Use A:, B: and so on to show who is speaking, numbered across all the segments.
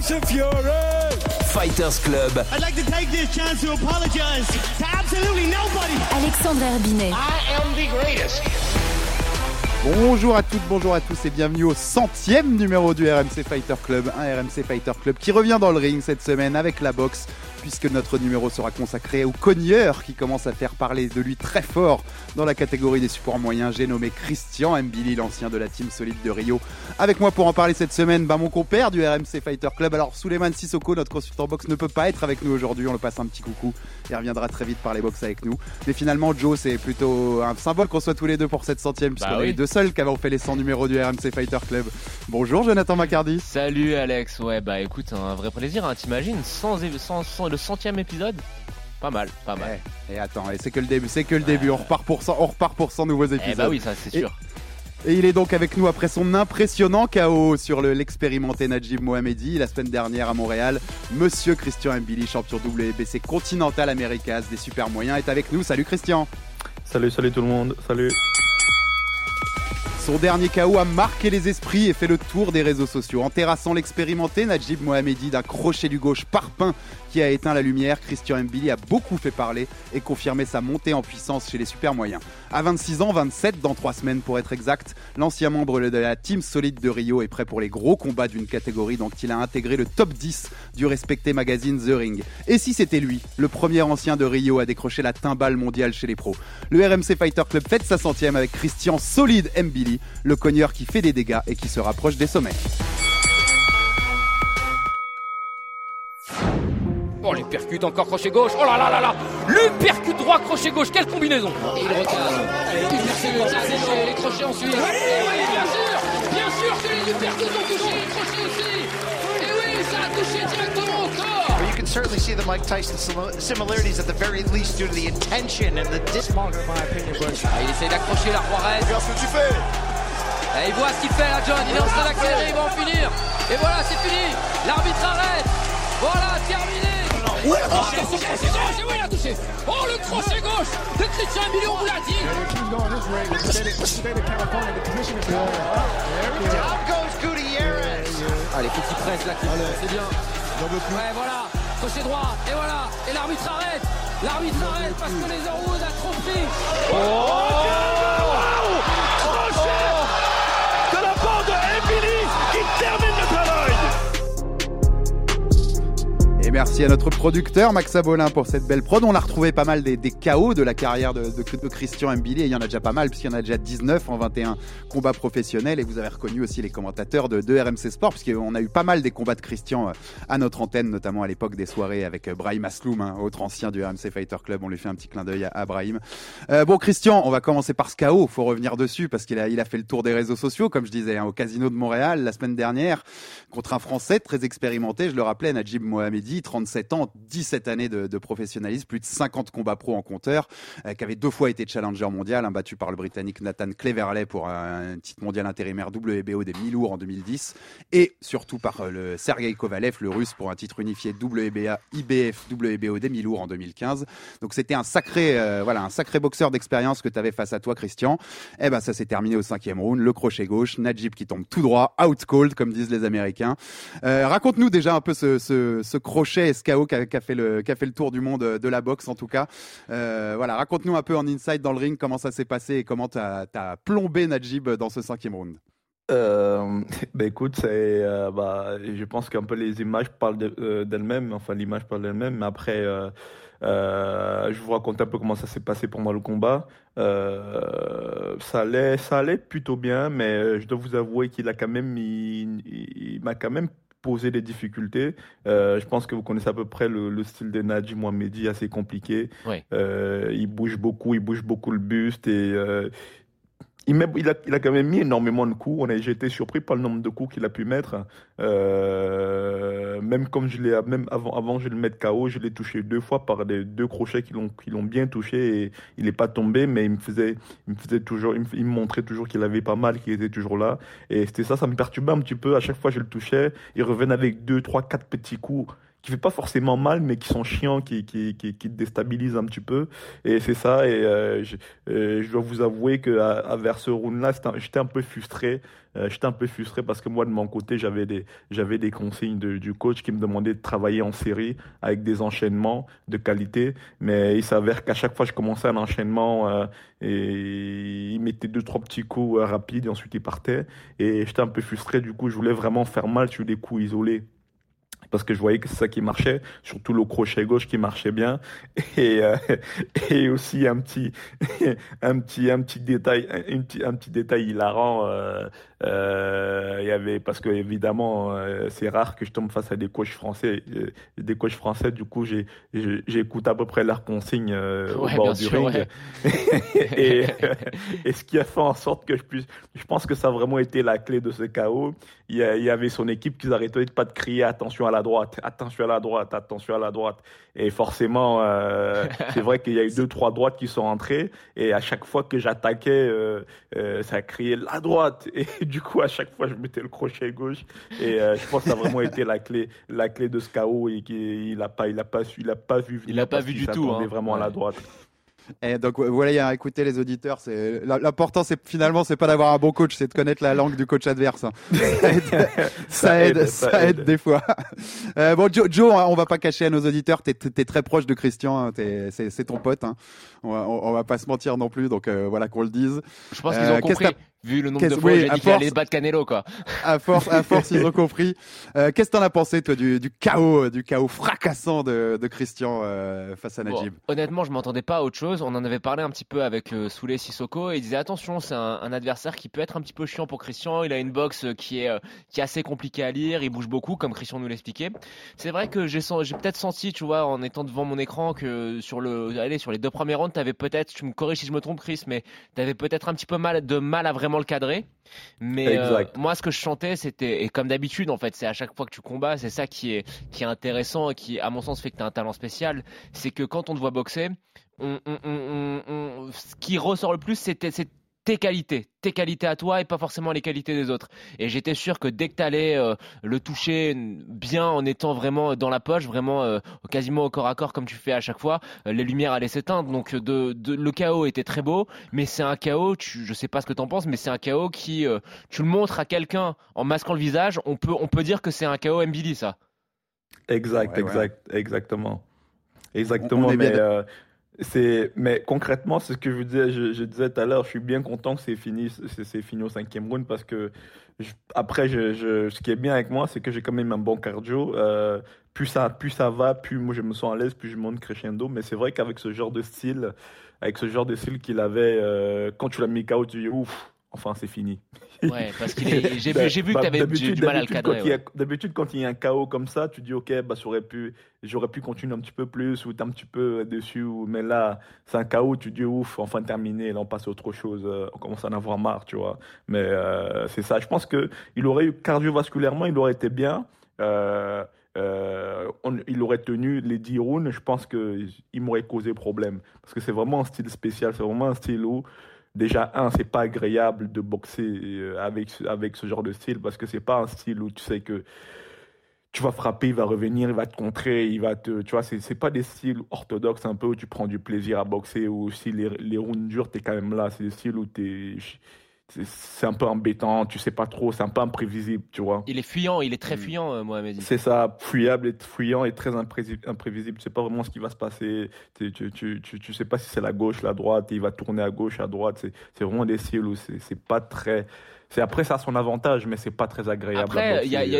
A: Tyson Fury.
B: Fighters Club.
C: I'd like to take this chance to apologize to absolutely nobody.
D: Alexandre Herbinet.
E: I am the greatest.
F: Bonjour à toutes, bonjour à tous et bienvenue au centième numéro du RMC Fighter Club. Un RMC Fighter Club qui revient dans le ring cette semaine avec la boxe puisque notre numéro sera consacré au cogneur qui commence à faire parler de lui très fort dans la catégorie des supports moyens. J'ai nommé Christian Mbili, l'ancien de la team solide de Rio. Avec moi pour en parler cette semaine, bah, mon compère du RMC Fighter Club. Alors Suleiman Sissoko, notre consultant boxe, ne peut pas être avec nous aujourd'hui. On le passe un petit coucou. Il reviendra très vite par les box avec nous. Mais finalement, Joe, c'est plutôt un symbole qu'on soit tous les deux pour cette centième, puisqu'on
G: Bah
F: est les deux seuls qui avons fait les 100 numéros du RMC Fighter Club. Bonjour Jonathan Macardy.
G: Salut Alex, ouais bah écoute, un vrai plaisir, hein. t'imagines, 100, é- 100 100 le centième épisode Pas mal, pas mal.
F: Et attends, et c'est que le début, c'est que le début. On repart pour 100, on repart pour 100 nouveaux épisodes.
G: Eh bah oui, ça c'est sûr.
F: Et il est donc avec nous après son impressionnant KO sur le- l'expérimenté Najib Mohamedi la semaine dernière à Montréal. Monsieur Christian Mbili, champion WBC Continental Americas des super moyens, est avec nous. Salut Christian.
H: Salut, salut tout le monde, salut.
F: Son dernier KO a marqué les esprits et fait le tour des réseaux sociaux. En terrassant l'expérimenté Najib Mohamedi d'un crochet du gauche parpaing qui a éteint la lumière, Christian Mbili a beaucoup fait parler et confirmé sa montée en puissance chez les super moyens. À 26 ans, 27 dans 3 semaines pour être exact, l'ancien membre de la team solide de Rio est prêt pour les gros combats d'une catégorie dont il a intégré le top 10 du respecté magazine The Ring. Et si c'était lui, le premier ancien de Rio à décrocher la timbale mondiale chez les pros? Le RMC Fighter Club fête sa centième avec Christian Solide Mbili, le cogneur qui fait des dégâts et qui se rapproche des sommets.
I: Oh, les percute encore crochet gauche. Oh là là là là. Le percute droit, crochet gauche. Quelle combinaison. Et il les crochets ensuite. Oui, bien sûr. Bien sûr que les ont touché les crochets aussi.
J: Can certainly see the Mike Tyson sim- similarities at the very least due to the intention and the dis-
I: Ah, il essaie d'accrocher la Juarez. Regarde ce que tu fais. Et il voit ce qu'il fait là, John. Il est en train d'accélérer. Il va en finir. Et voilà, c'est fini. L'arbitre arrête. Voilà, terminé. Oh, attention, gauche. Oui, il a touché. Oh, le crochet gauche de Christian Emilio, on vous l'a dit. Allez, petit presse là, c'est bien. Ouais, voilà, crochet droit, et voilà, et l'arbitre arrête. L'arbitre arrête parce que les
F: merci à notre producteur Max Abolin pour cette belle prod. On a retrouvé pas mal des, des KO de la carrière de, de- de Christian Mbili il y en a déjà pas mal puisqu'il y en a déjà 19 en 21 combats professionnels et vous avez reconnu aussi les commentateurs de, de RMC Sport puisqu'on a eu pas mal des combats de Christian euh, à notre antenne notamment à l'époque des soirées avec euh, Brahim Asloum, hein, autre ancien du RMC Fighter Club. On lui fait un petit clin d'œil à, Brahim. Euh, bon Christian, on va commencer par ce KO. Faut revenir dessus parce qu'il a, il a fait le tour des réseaux sociaux comme je disais hein, au Casino de Montréal la semaine dernière contre un Français très expérimenté, je le rappelais, Najib Mohamedi, 37 ans, 17 années de, professionnalisme, plus de 50 combats pro en compteur, euh, qui avait deux fois été challenger mondial, hein, battu par le Britannique Nathan Cleverley pour un, titre mondial intérimaire WBO des mi-lourds en 2010, et surtout par euh, le Sergei Kovalev, le russe, pour un titre unifié WBA, IBF, WBO des mi-lourds en 2015. Donc c'était un sacré, euh, voilà, un sacré boxeur d'expérience que tu avais face à toi, Christian. Eh ben ça s'est terminé au cinquième round, le crochet gauche, Najib qui tombe tout droit, out cold comme disent les Américains. Euh, Raconte-nous déjà un peu ce crochet SKO qui a, fait le, tour du monde de la boxe en tout cas. Euh, voilà, raconte-nous un peu en inside dans le ring comment ça s'est passé et comment tu as, plombé Najib dans ce cinquième round.
H: Euh, bah écoute, c'est, euh, bah, je pense qu'un peu les images parlent de- euh, d'elles-mêmes, enfin l'image parle d'elle-même, mais après, euh, euh, je vous raconte un peu comment ça s'est passé pour moi le combat. Euh, ça allait, ça allait plutôt bien, mais euh, je dois vous avouer qu'il a quand même, il m'a quand même posé des difficultés. Euh, je pense que vous connaissez à peu près le, le style de Nadji Mohamedi, assez compliqué.
G: Oui.
H: Euh, il bouge beaucoup, il bouge beaucoup le buste et euh, il, il, a, il a quand même mis énormément de coups. On a, j'ai été surpris par le nombre de coups qu'il a pu mettre. Euh, même comme je l'ai, même avant, avant je le mette KO, je l'ai touché deux fois par des deux crochets qui l'ont, qui l'ont bien touché et il n'est pas tombé, mais il me faisait, il me faisait toujours, il me, montrait toujours qu'il avait pas mal, qu'il était toujours là. Et c'était ça, ça me perturbait un petit peu. À chaque fois, je le touchais, il revenait avec deux, trois, quatre petits coups qui fait pas forcément mal, mais qui sont chiants, qui, qui, qui, qui te déstabilisent un petit peu. Et c'est ça. Et euh, je, euh, je, dois vous avouer que à, à vers ce round-là, j'étais un peu frustré. Euh, j'étais un peu frustré parce que moi, de mon côté, j'avais des, j'avais des consignes de, du coach qui me demandait de travailler en série avec des enchaînements de qualité. Mais il s'avère qu'à chaque fois, je commençais un enchaînement euh, et il mettait deux, trois petits coups rapides et ensuite il partait. Et j'étais un peu frustré. Du coup, je voulais vraiment faire mal sur des coups isolés parce que je voyais que c'est ça qui marchait, surtout le crochet gauche qui marchait bien, et, euh, et aussi un petit, un petit, un petit détail, un petit, un petit détail hilarant. Euh, euh, il y avait parce que évidemment euh, c'est rare que je tombe face à des coachs français, euh, des coachs français. Du coup, j'ai, j'écoute à peu près leurs consignes au bord du ring, et, et ce qui a fait en sorte que je puisse, je pense que ça a vraiment été la clé de ce chaos. Il y, il y avait son équipe qui n'arrêtait pas de crier attention à la droite, attention à la droite, attention à la droite. Et forcément, euh, c'est vrai qu'il y a eu deux, trois droites qui sont entrées. Et à chaque fois que j'attaquais, euh, euh, ça criait la droite. Et du coup, à chaque fois, je mettais le crochet gauche. Et je pense que ça a vraiment été la clé, la clé de ce chaos. Et qu'il n'a pas, il a pas su, il a pas vu.
G: Il n'a pas vu du tout.
H: Hein. vraiment à la droite.
F: Et donc voilà, écoutez les auditeurs, c'est l'important, c'est finalement, c'est pas d'avoir un bon coach, c'est de connaître la langue du coach adverse. Hein. Ça aide, ça, aide, des fois. Euh, bon, Joe, Joe, on va pas cacher à nos auditeurs, t'es es très proche de Christian, hein, c'est ton pote. Hein. On, va, on, va pas se mentir non plus, donc euh, voilà qu'on le dise.
G: Je pense qu'ils ont euh, compris. Vu le nombre de fois où j'ai dit qu'il allait battre Canelo, quoi.
F: À force, à force, ils ont compris. Euh, Qu'est-ce que t'en as pensé, toi, du, du chaos, du chaos fracassant de, de Christian euh, face à Najib?
G: Honnêtement, je m'entendais pas à autre chose. On en avait parlé un petit peu avec euh, Souley Sissoko et il disait attention, c'est un, un, adversaire qui peut être un petit peu chiant pour Christian. Il a une boxe qui est, euh, qui est assez compliquée à lire. Il bouge beaucoup, comme Christian nous l'expliquait. C'est vrai que j'ai j'ai peut-être senti, tu vois, en étant devant mon écran, que sur le, allez, sur les deux premiers rounds, t'avais peut-être, tu me corriges si je me trompe, Chris, mais t'avais peut-être un petit peu mal de mal à vraiment le cadrer. Mais euh, moi, ce que je chantais, c'était, et comme d'habitude, en fait, c'est à chaque fois que tu combats, c'est ça qui est, qui est intéressant et qui, à mon sens, fait que tu as un talent spécial. C'est que quand on te voit boxer, on, ce qui ressort le plus, c'était tes qualités, tes qualités à toi et pas forcément les qualités des autres. Et j'étais sûr que dès que tu allais euh, le toucher bien en étant vraiment dans la poche, vraiment euh, quasiment au corps à corps comme tu fais à chaque fois, euh, les lumières allaient s'éteindre. Donc de, le chaos était très beau, mais c'est un chaos, tu, je sais pas ce que tu en penses, mais c'est un chaos qui, tu le montres à quelqu'un en masquant le visage, on peut, on peut dire que c'est un chaos MBD ça.
H: Exact, exact, exactement. Exactement, mais mais concrètement, c'est ce que je disais, je, disais tout à l'heure. Je suis bien content que c'est fini, c'est, fini au cinquième round parce que après, je, ce qui est bien avec moi, c'est que j'ai quand même un bon cardio. Euh, plus ça, plus ça va, plus moi je me sens à l'aise, plus je monte crescendo. Mais c'est vrai qu'avec ce genre de style, avec ce genre de style qu'il avait, euh, quand tu l'as mis KO, tu dis ouf, enfin c'est fini.
G: Ouais, parce que j'ai vu, vu que tu avais du, mal à le cadrer.
H: D'habitude, quand il y a un chaos comme ça, tu dis ok, bah, j'aurais pu, pu continuer un petit peu plus ou t'es un petit peu dessus. Mais là, c'est un chaos, tu dis ouf, enfin terminé, là on passe à autre chose, euh, on commence à en avoir marre, tu vois. Mais euh, c'est ça, je pense qu'il aurait eu cardiovasculairement, il aurait été bien. Euh, il aurait tenu les 10 rounds, je pense qu'il m'aurait causé problème. Parce que c'est vraiment un style spécial, c'est vraiment un style où déjà, un, c'est pas agréable de boxer euh, avec, ce genre de style parce que c'est pas un style où tu sais que tu vas frapper, il va revenir, il va te contrer, il va te. Tu vois, c'est pas des styles orthodoxes un peu où tu prends du plaisir à boxer ou si les, les rounds durs, t'es quand même là. C'est des styles où t'es c'est un peu embêtant, tu sais pas trop, c'est un peu imprévisible, tu vois.
G: Il est fuyant, il est très mm. fuyant, euh, Mohamed.
H: C'est ça, fuyable et fuyant et très imprévisible. Tu sais pas vraiment ce qui va se passer. Tu, tu, tu, tu sais pas si c'est la gauche, la droite, il va tourner à gauche, à droite. C'est vraiment des styles où c'est pas très. C'est après ça a son avantage, mais c'est pas très agréable.
G: Après, il y, y,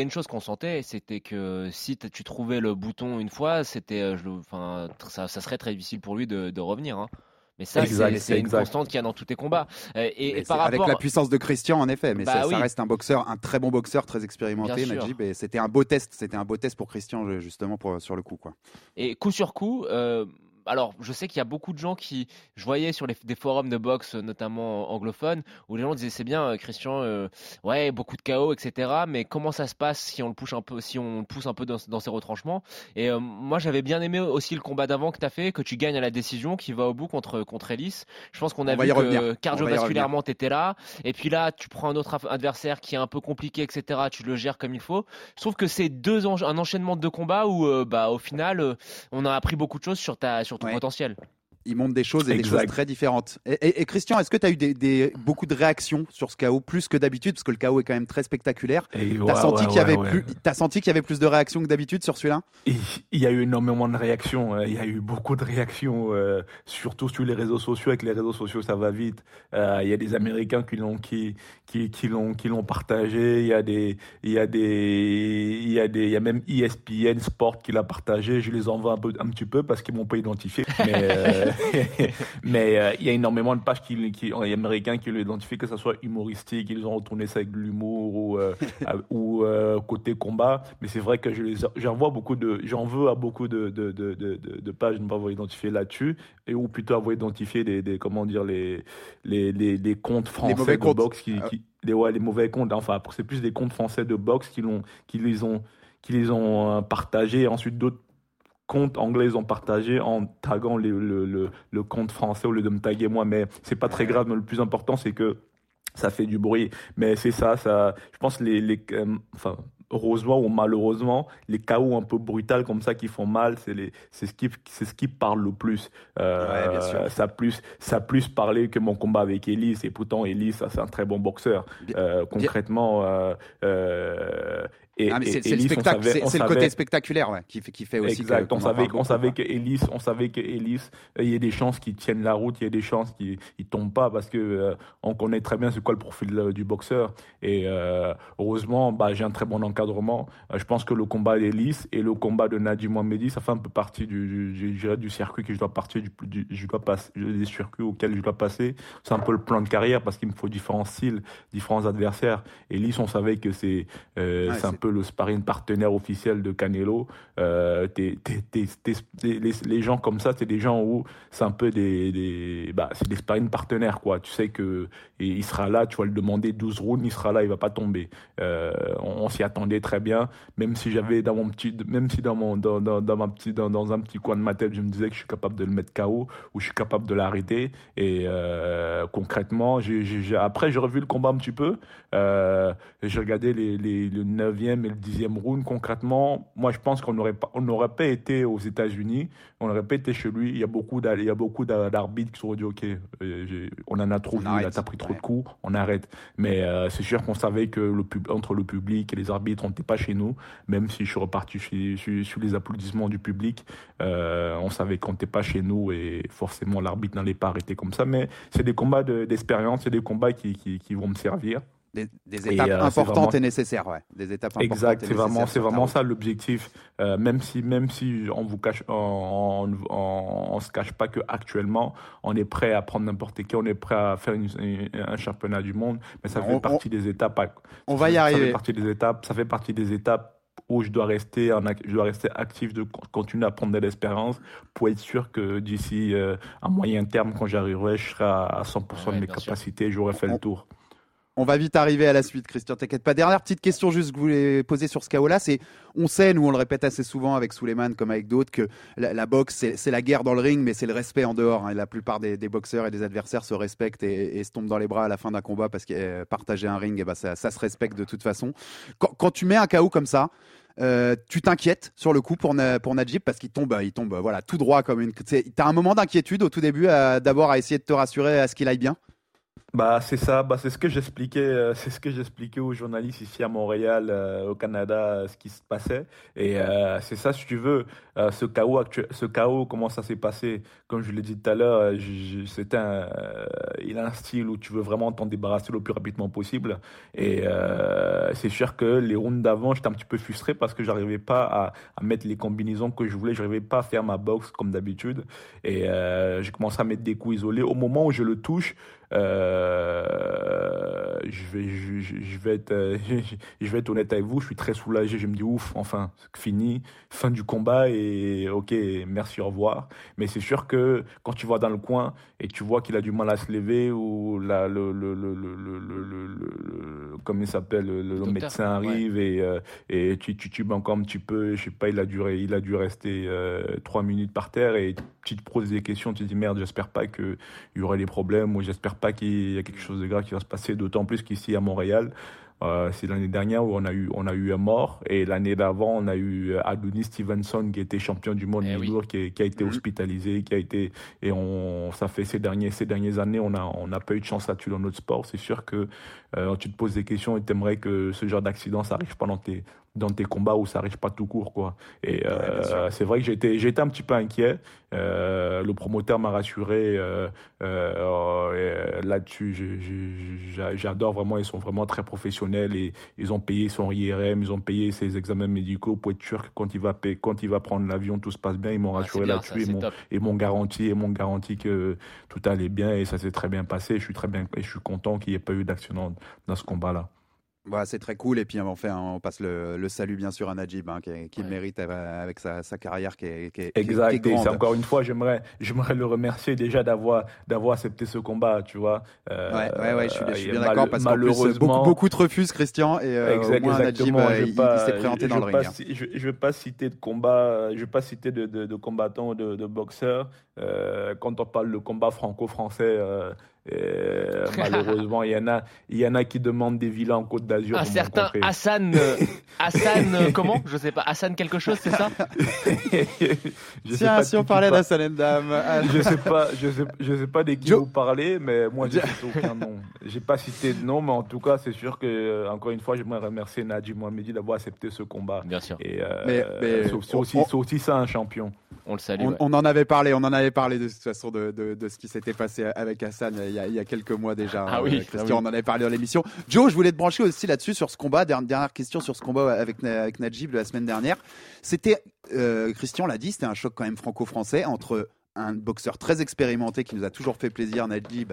G: a une chose qu'on sentait, c'était que si tu trouvais le bouton une fois, c'était, euh, enfin, ça, ça, serait très difficile pour lui de, de revenir. Hein. Mais ça, c'est une constante qu'il y a dans tous tes combats.
F: Et, par rapport... Avec la puissance de Christian, en effet, mais bah ça, reste un boxeur, un très bon boxeur, très expérimenté, Najib. Et c'était un beau test, c'était un beau test pour Christian justement pour, sur le coup, quoi.
G: Et coup sur coup. Euh, alors, je sais qu'il y a beaucoup de gens qui, je voyais sur les, des forums de boxe, notamment anglophones, où les gens disaient c'est bien, Christian, ouais, beaucoup de chaos, etc. Mais comment ça se passe si on le pousse un peu, si on le pousse un peu dans, dans ses retranchements? Et moi, j'avais bien aimé aussi le combat d'avant que tu as fait, que tu gagnes à la décision, qui va au bout contre contre Ellis. Je pense qu'on a vu que cardiovasculairement t'étais là, et puis là, tu prends un autre adversaire qui est un peu compliqué, etc. Tu le gères comme il faut. Je trouve que c'est deux un enchaînement de deux combats où, euh, bah, au final, euh, on a appris beaucoup de choses sur ta sur ton potentiel
F: il montre des choses et des choses très différentes. Et, Christian, est-ce que tu as eu des, beaucoup de réactions sur ce chaos, plus que d'habitude, parce que le chaos est quand même très spectaculaire Tu as, senti qu'il y avait plus, as senti qu'il y avait plus de réactions que d'habitude sur celui-là?
H: Il y a eu énormément de réactions. Hein. Il y a eu beaucoup de réactions, euh, surtout sur les réseaux sociaux. Avec les réseaux sociaux, ça va vite. Euh, il y a des Américains qui l'ont qui, qui, qui l'ont qui l'ont partagé. Il y a des il y a des il y a des il y a même ESPN Sport qui l'a partagé. Je les envoie un peu un petit peu parce qu'ils m'ont pas identifié. Mais euh, mais euh, il y a énormément de pages qui, qui, américains qui l'identifient, que ce soit humoristique, ils ont retourné ça avec de l'humour ou, euh, ou euh, côté combat. Mais c'est vrai que j'en vois beaucoup de, j'en veux à beaucoup de, de, de, de, de pages ne pas avoir identifié là-dessus, et ou plutôt avoir identifié des, des comment dire les les, les, les comptes français de boxe qui, ah. qui les, ouais, les mauvais comptes. Enfin, c'est plus des comptes français de boxe qui l'ont qui les ont qui les ont partagés et ensuite d'autres comptes anglais ont partagé en taguant le, le, le, compte français au lieu de me taguer moi. Mais c'est pas très grave. Mais le plus important, c'est que ça fait du bruit. Mais c'est ça, ça. Je pense les, les euh, enfin, heureusement ou malheureusement, les chaos un peu brutals comme ça qui font mal, c'est les, c'est ce qui, c'est ce qui parle le plus. Euh, Ça plus, ça plus parlé que mon combat avec Elise. Et pourtant, Elise, c'est un très bon boxeur. Euh, concrètement, euh
F: et, ah, c'est, le, spectacle, c'est, le côté spectaculaire ouais, qui fait, qui fait aussi
H: exact. on, savait, on savait que Ellis, on savait que Ellis, euh, il y a des chances qu'il tienne la route, il y a des chances qu'il ne tombe pas parce que euh, on connaît très bien c'est quoi le profil du boxeur. Et euh, heureusement, bah, j'ai un très bon encadrement. je pense que le combat d'Ellis et le combat de Nadim Mohamedi, ça fait un peu partie du, du, du circuit que je dois partir, du, je dois passer, des circuits auxquels je dois passer. C'est un peu le plan de carrière parce qu'il me faut différents styles, différents adversaires. Ellis, on savait que c'est, c'est un peu le sparring partenaire officiel de Canelo. Euh, les, gens comme ça, c'est des gens où c'est un peu des, bah, des sparring partenaires quoi. Tu sais que il sera là, tu vas le demander 12 rounds, il sera là, il va pas tomber. Euh, on, s'y attendait très bien, même si j'avais dans mon petit, même si dans mon dans, dans, dans ma petit dans, dans, un petit coin de ma tête, je me disais que je suis capable de le mettre KO ou je suis capable de l'arrêter. Et euh, concrètement, j'ai, après j'ai revu le combat un petit peu. J'ai regardé les, les, le 9e et le dixième round, concrètement, moi je pense qu'on n'aurait pas, on n'aurait pas été aux États-Unis, on n'aurait pas été chez lui. Il y a beaucoup, il y a beaucoup d'arbitres qui se sont dit ok, euh, on en a trop vu, t'as pris trop de coups, on arrête. Mais euh, c'est sûr qu'on savait que le entre le public et les arbitres, on n'était pas chez nous, même si je suis reparti sur, les applaudissements du public, euh, on savait qu'on n'était pas chez nous et forcément l'arbitre n'allait pas arrêter comme ça. Mais c'est des combats d'expérience, c'est des combats qui, qui vont me servir.
F: Des, étapes euh, importantes et nécessaires, ouais. Des étapes
H: exact, c'est vraiment, c'est vraiment ça l'objectif. Euh, même si, même si on vous cache, on, on, se cache pas que actuellement, on est prêt à prendre n'importe qui, on est prêt à faire un championnat du monde, mais ça fait partie des étapes.
F: On va y arriver.
H: Ça fait partie des étapes. Ça fait partie des étapes où je dois rester, en, je dois rester actif, de continuer à prendre de l'expérience pour être sûr que d'ici euh, un moyen terme, quand j'arriverai, je serai à 100% de mes capacités, j'aurai fait le tour.
F: On va vite arriver à la suite, Christian, t'inquiète pas. Dernière petite question juste que vous voulez poser sur ce chaos-là, c'est, on sait, nous on le répète assez souvent avec Suleiman comme avec d'autres, que la, boxe, c'est la guerre dans le ring, mais c'est le respect en dehors. Hein. La plupart des, boxeurs et des adversaires se respectent et, se tombent dans les bras à la fin d'un combat parce que partager un ring, et eh ben ça, se respecte de toute façon. Quand, tu mets un chaos comme ça, euh, tu t'inquiètes sur le coup pour, pour Najib parce qu'il tombe, il tombe voilà, tout droit comme une. T'as un moment d'inquiétude au tout début, d'abord à essayer de te rassurer à ce qu'il aille bien?
H: Bah c'est ça, bah c'est ce que j'expliquais, euh, c'est ce que j'expliquais aux journalistes ici à Montréal, euh, au Canada, euh, ce qui se passait. Et c'est ça, si tu veux, ce chaos ce chaos, comment ça s'est passé? Comme je l'ai dit tout à l'heure, c'était un, il a un style où tu veux vraiment t'en débarrasser le plus rapidement possible. Et c'est sûr que les rounds d'avant, j'étais un petit peu frustré parce que j'arrivais pas à, à, mettre les combinaisons que je voulais, j'arrivais pas à faire ma boxe comme d'habitude. Et j'ai commencé à mettre des coups isolés. Au moment où je le touche, euh, je, vais, je, je, vais être, euh, je vais être honnête avec vous, je suis très soulagé. Je me dis ouf, enfin, fini, fin du combat et ok, merci, au revoir. Mais c'est sûr que quand tu vas dans le coin et tu vois qu'il a du mal à se lever ou la, le, le, le, le, comme il s'appelle, le, médecin arrive et, euh, et tu, tu tubes encore un petit peu, je sais pas, il a dû, il a dû rester trois minutes par terre et tu te poses des questions, tu te dis merde, j'espère pas qu'il y aurait des problèmes ou j'espère pas qu'il y a quelque chose de grave qui va se passer, d'autant plus qu'ici à Montréal, euh, c'est l'année dernière où on a eu on a eu un mort. Et l'année d'avant on a eu euh, Adonis Stevenson qui était champion du monde eh qui, qui, a été mhm. hospitalisé qui a été et on ça fait ces derniers ces dernières années on a on n'a pas eu de chance là-dessus dans notre sport. C'est sûr que euh, tu te poses des questions et t'aimerais que ce genre d'accident ça arrive pas dans tes dans tes combats où ça arrive pas tout court quoi. Et euh, c'est vrai que j'étais j'étais un petit peu inquiet. Euh, le promoteur m'a rassuré euh, là-dessus. J'adore vraiment, ils sont vraiment très professionnels et ils ont payé son IRM, ils ont payé ses examens médicaux pour être sûr que quand il va payer, quand il va prendre l'avion tout se passe bien. Ils m'ont ah, rassuré là-dessus et m'ont garanti et m'ont garanti que tout allait bien et ça s'est très bien passé. Je suis très bien et je suis content qu'il n'y ait pas eu d'accident dans ce combat-là.
F: Bah, c'est très cool. Et puis, enfin, on passe le, le salut, bien sûr, à Najib, hein, qui, qui mérite euh, avec sa, sa, carrière qui est, qui est
H: Exact. Qui est encore une fois, j'aimerais, j'aimerais le remercier déjà d'avoir, d'avoir accepté ce combat, tu vois.
F: Euh, ouais, ouais, ouais, je suis, je suis bien d'accord parce qu'en plus, beaucoup, beaucoup te refusent, Christian, et euh, exact, au moins Najib, euh, il, il s'est présenté dans le ring. Hein.
H: Je ne vais pas citer de combat, je vais pas citer de, de, de combattants ou de, de boxeurs. Euh, quand on parle de combat franco-français, euh, malheureusement, il y en a, il y en a qui demandent des villas en Côte d'Azur.
G: Un certain Hassan, euh, Hassan, euh, comment? Je sais pas. Hassan quelque chose, c'est ça?
F: Je Tiens, si on parlait d'Hassan Endam.
H: je sais pas, je sais, je sais pas de qui vous parlez, mais moi, j'ai aucun nom. J'ai pas cité de nom, mais en tout cas, c'est sûr que, encore une fois, j'aimerais remercier Nadji Mohamedi d'avoir accepté ce combat.
G: Bien sûr.
H: Et mais, c'est aussi, aussi, ça un champion.
G: On le salue.
F: On, en avait parlé, on en avait parlé de toute façon de, de, de ce qui s'était passé avec Hassan il y, a, quelques mois déjà.
G: Ah oui,
F: euh, Christian, on en avait parlé dans l'émission. Joe, je voulais te brancher aussi là-dessus sur ce combat. Dernière question sur ce combat avec, avec Najib la semaine dernière. C'était, euh, Christian l'a dit, c'était un choc quand même franco-français entre un boxeur très expérimenté qui nous a toujours fait plaisir, Najib,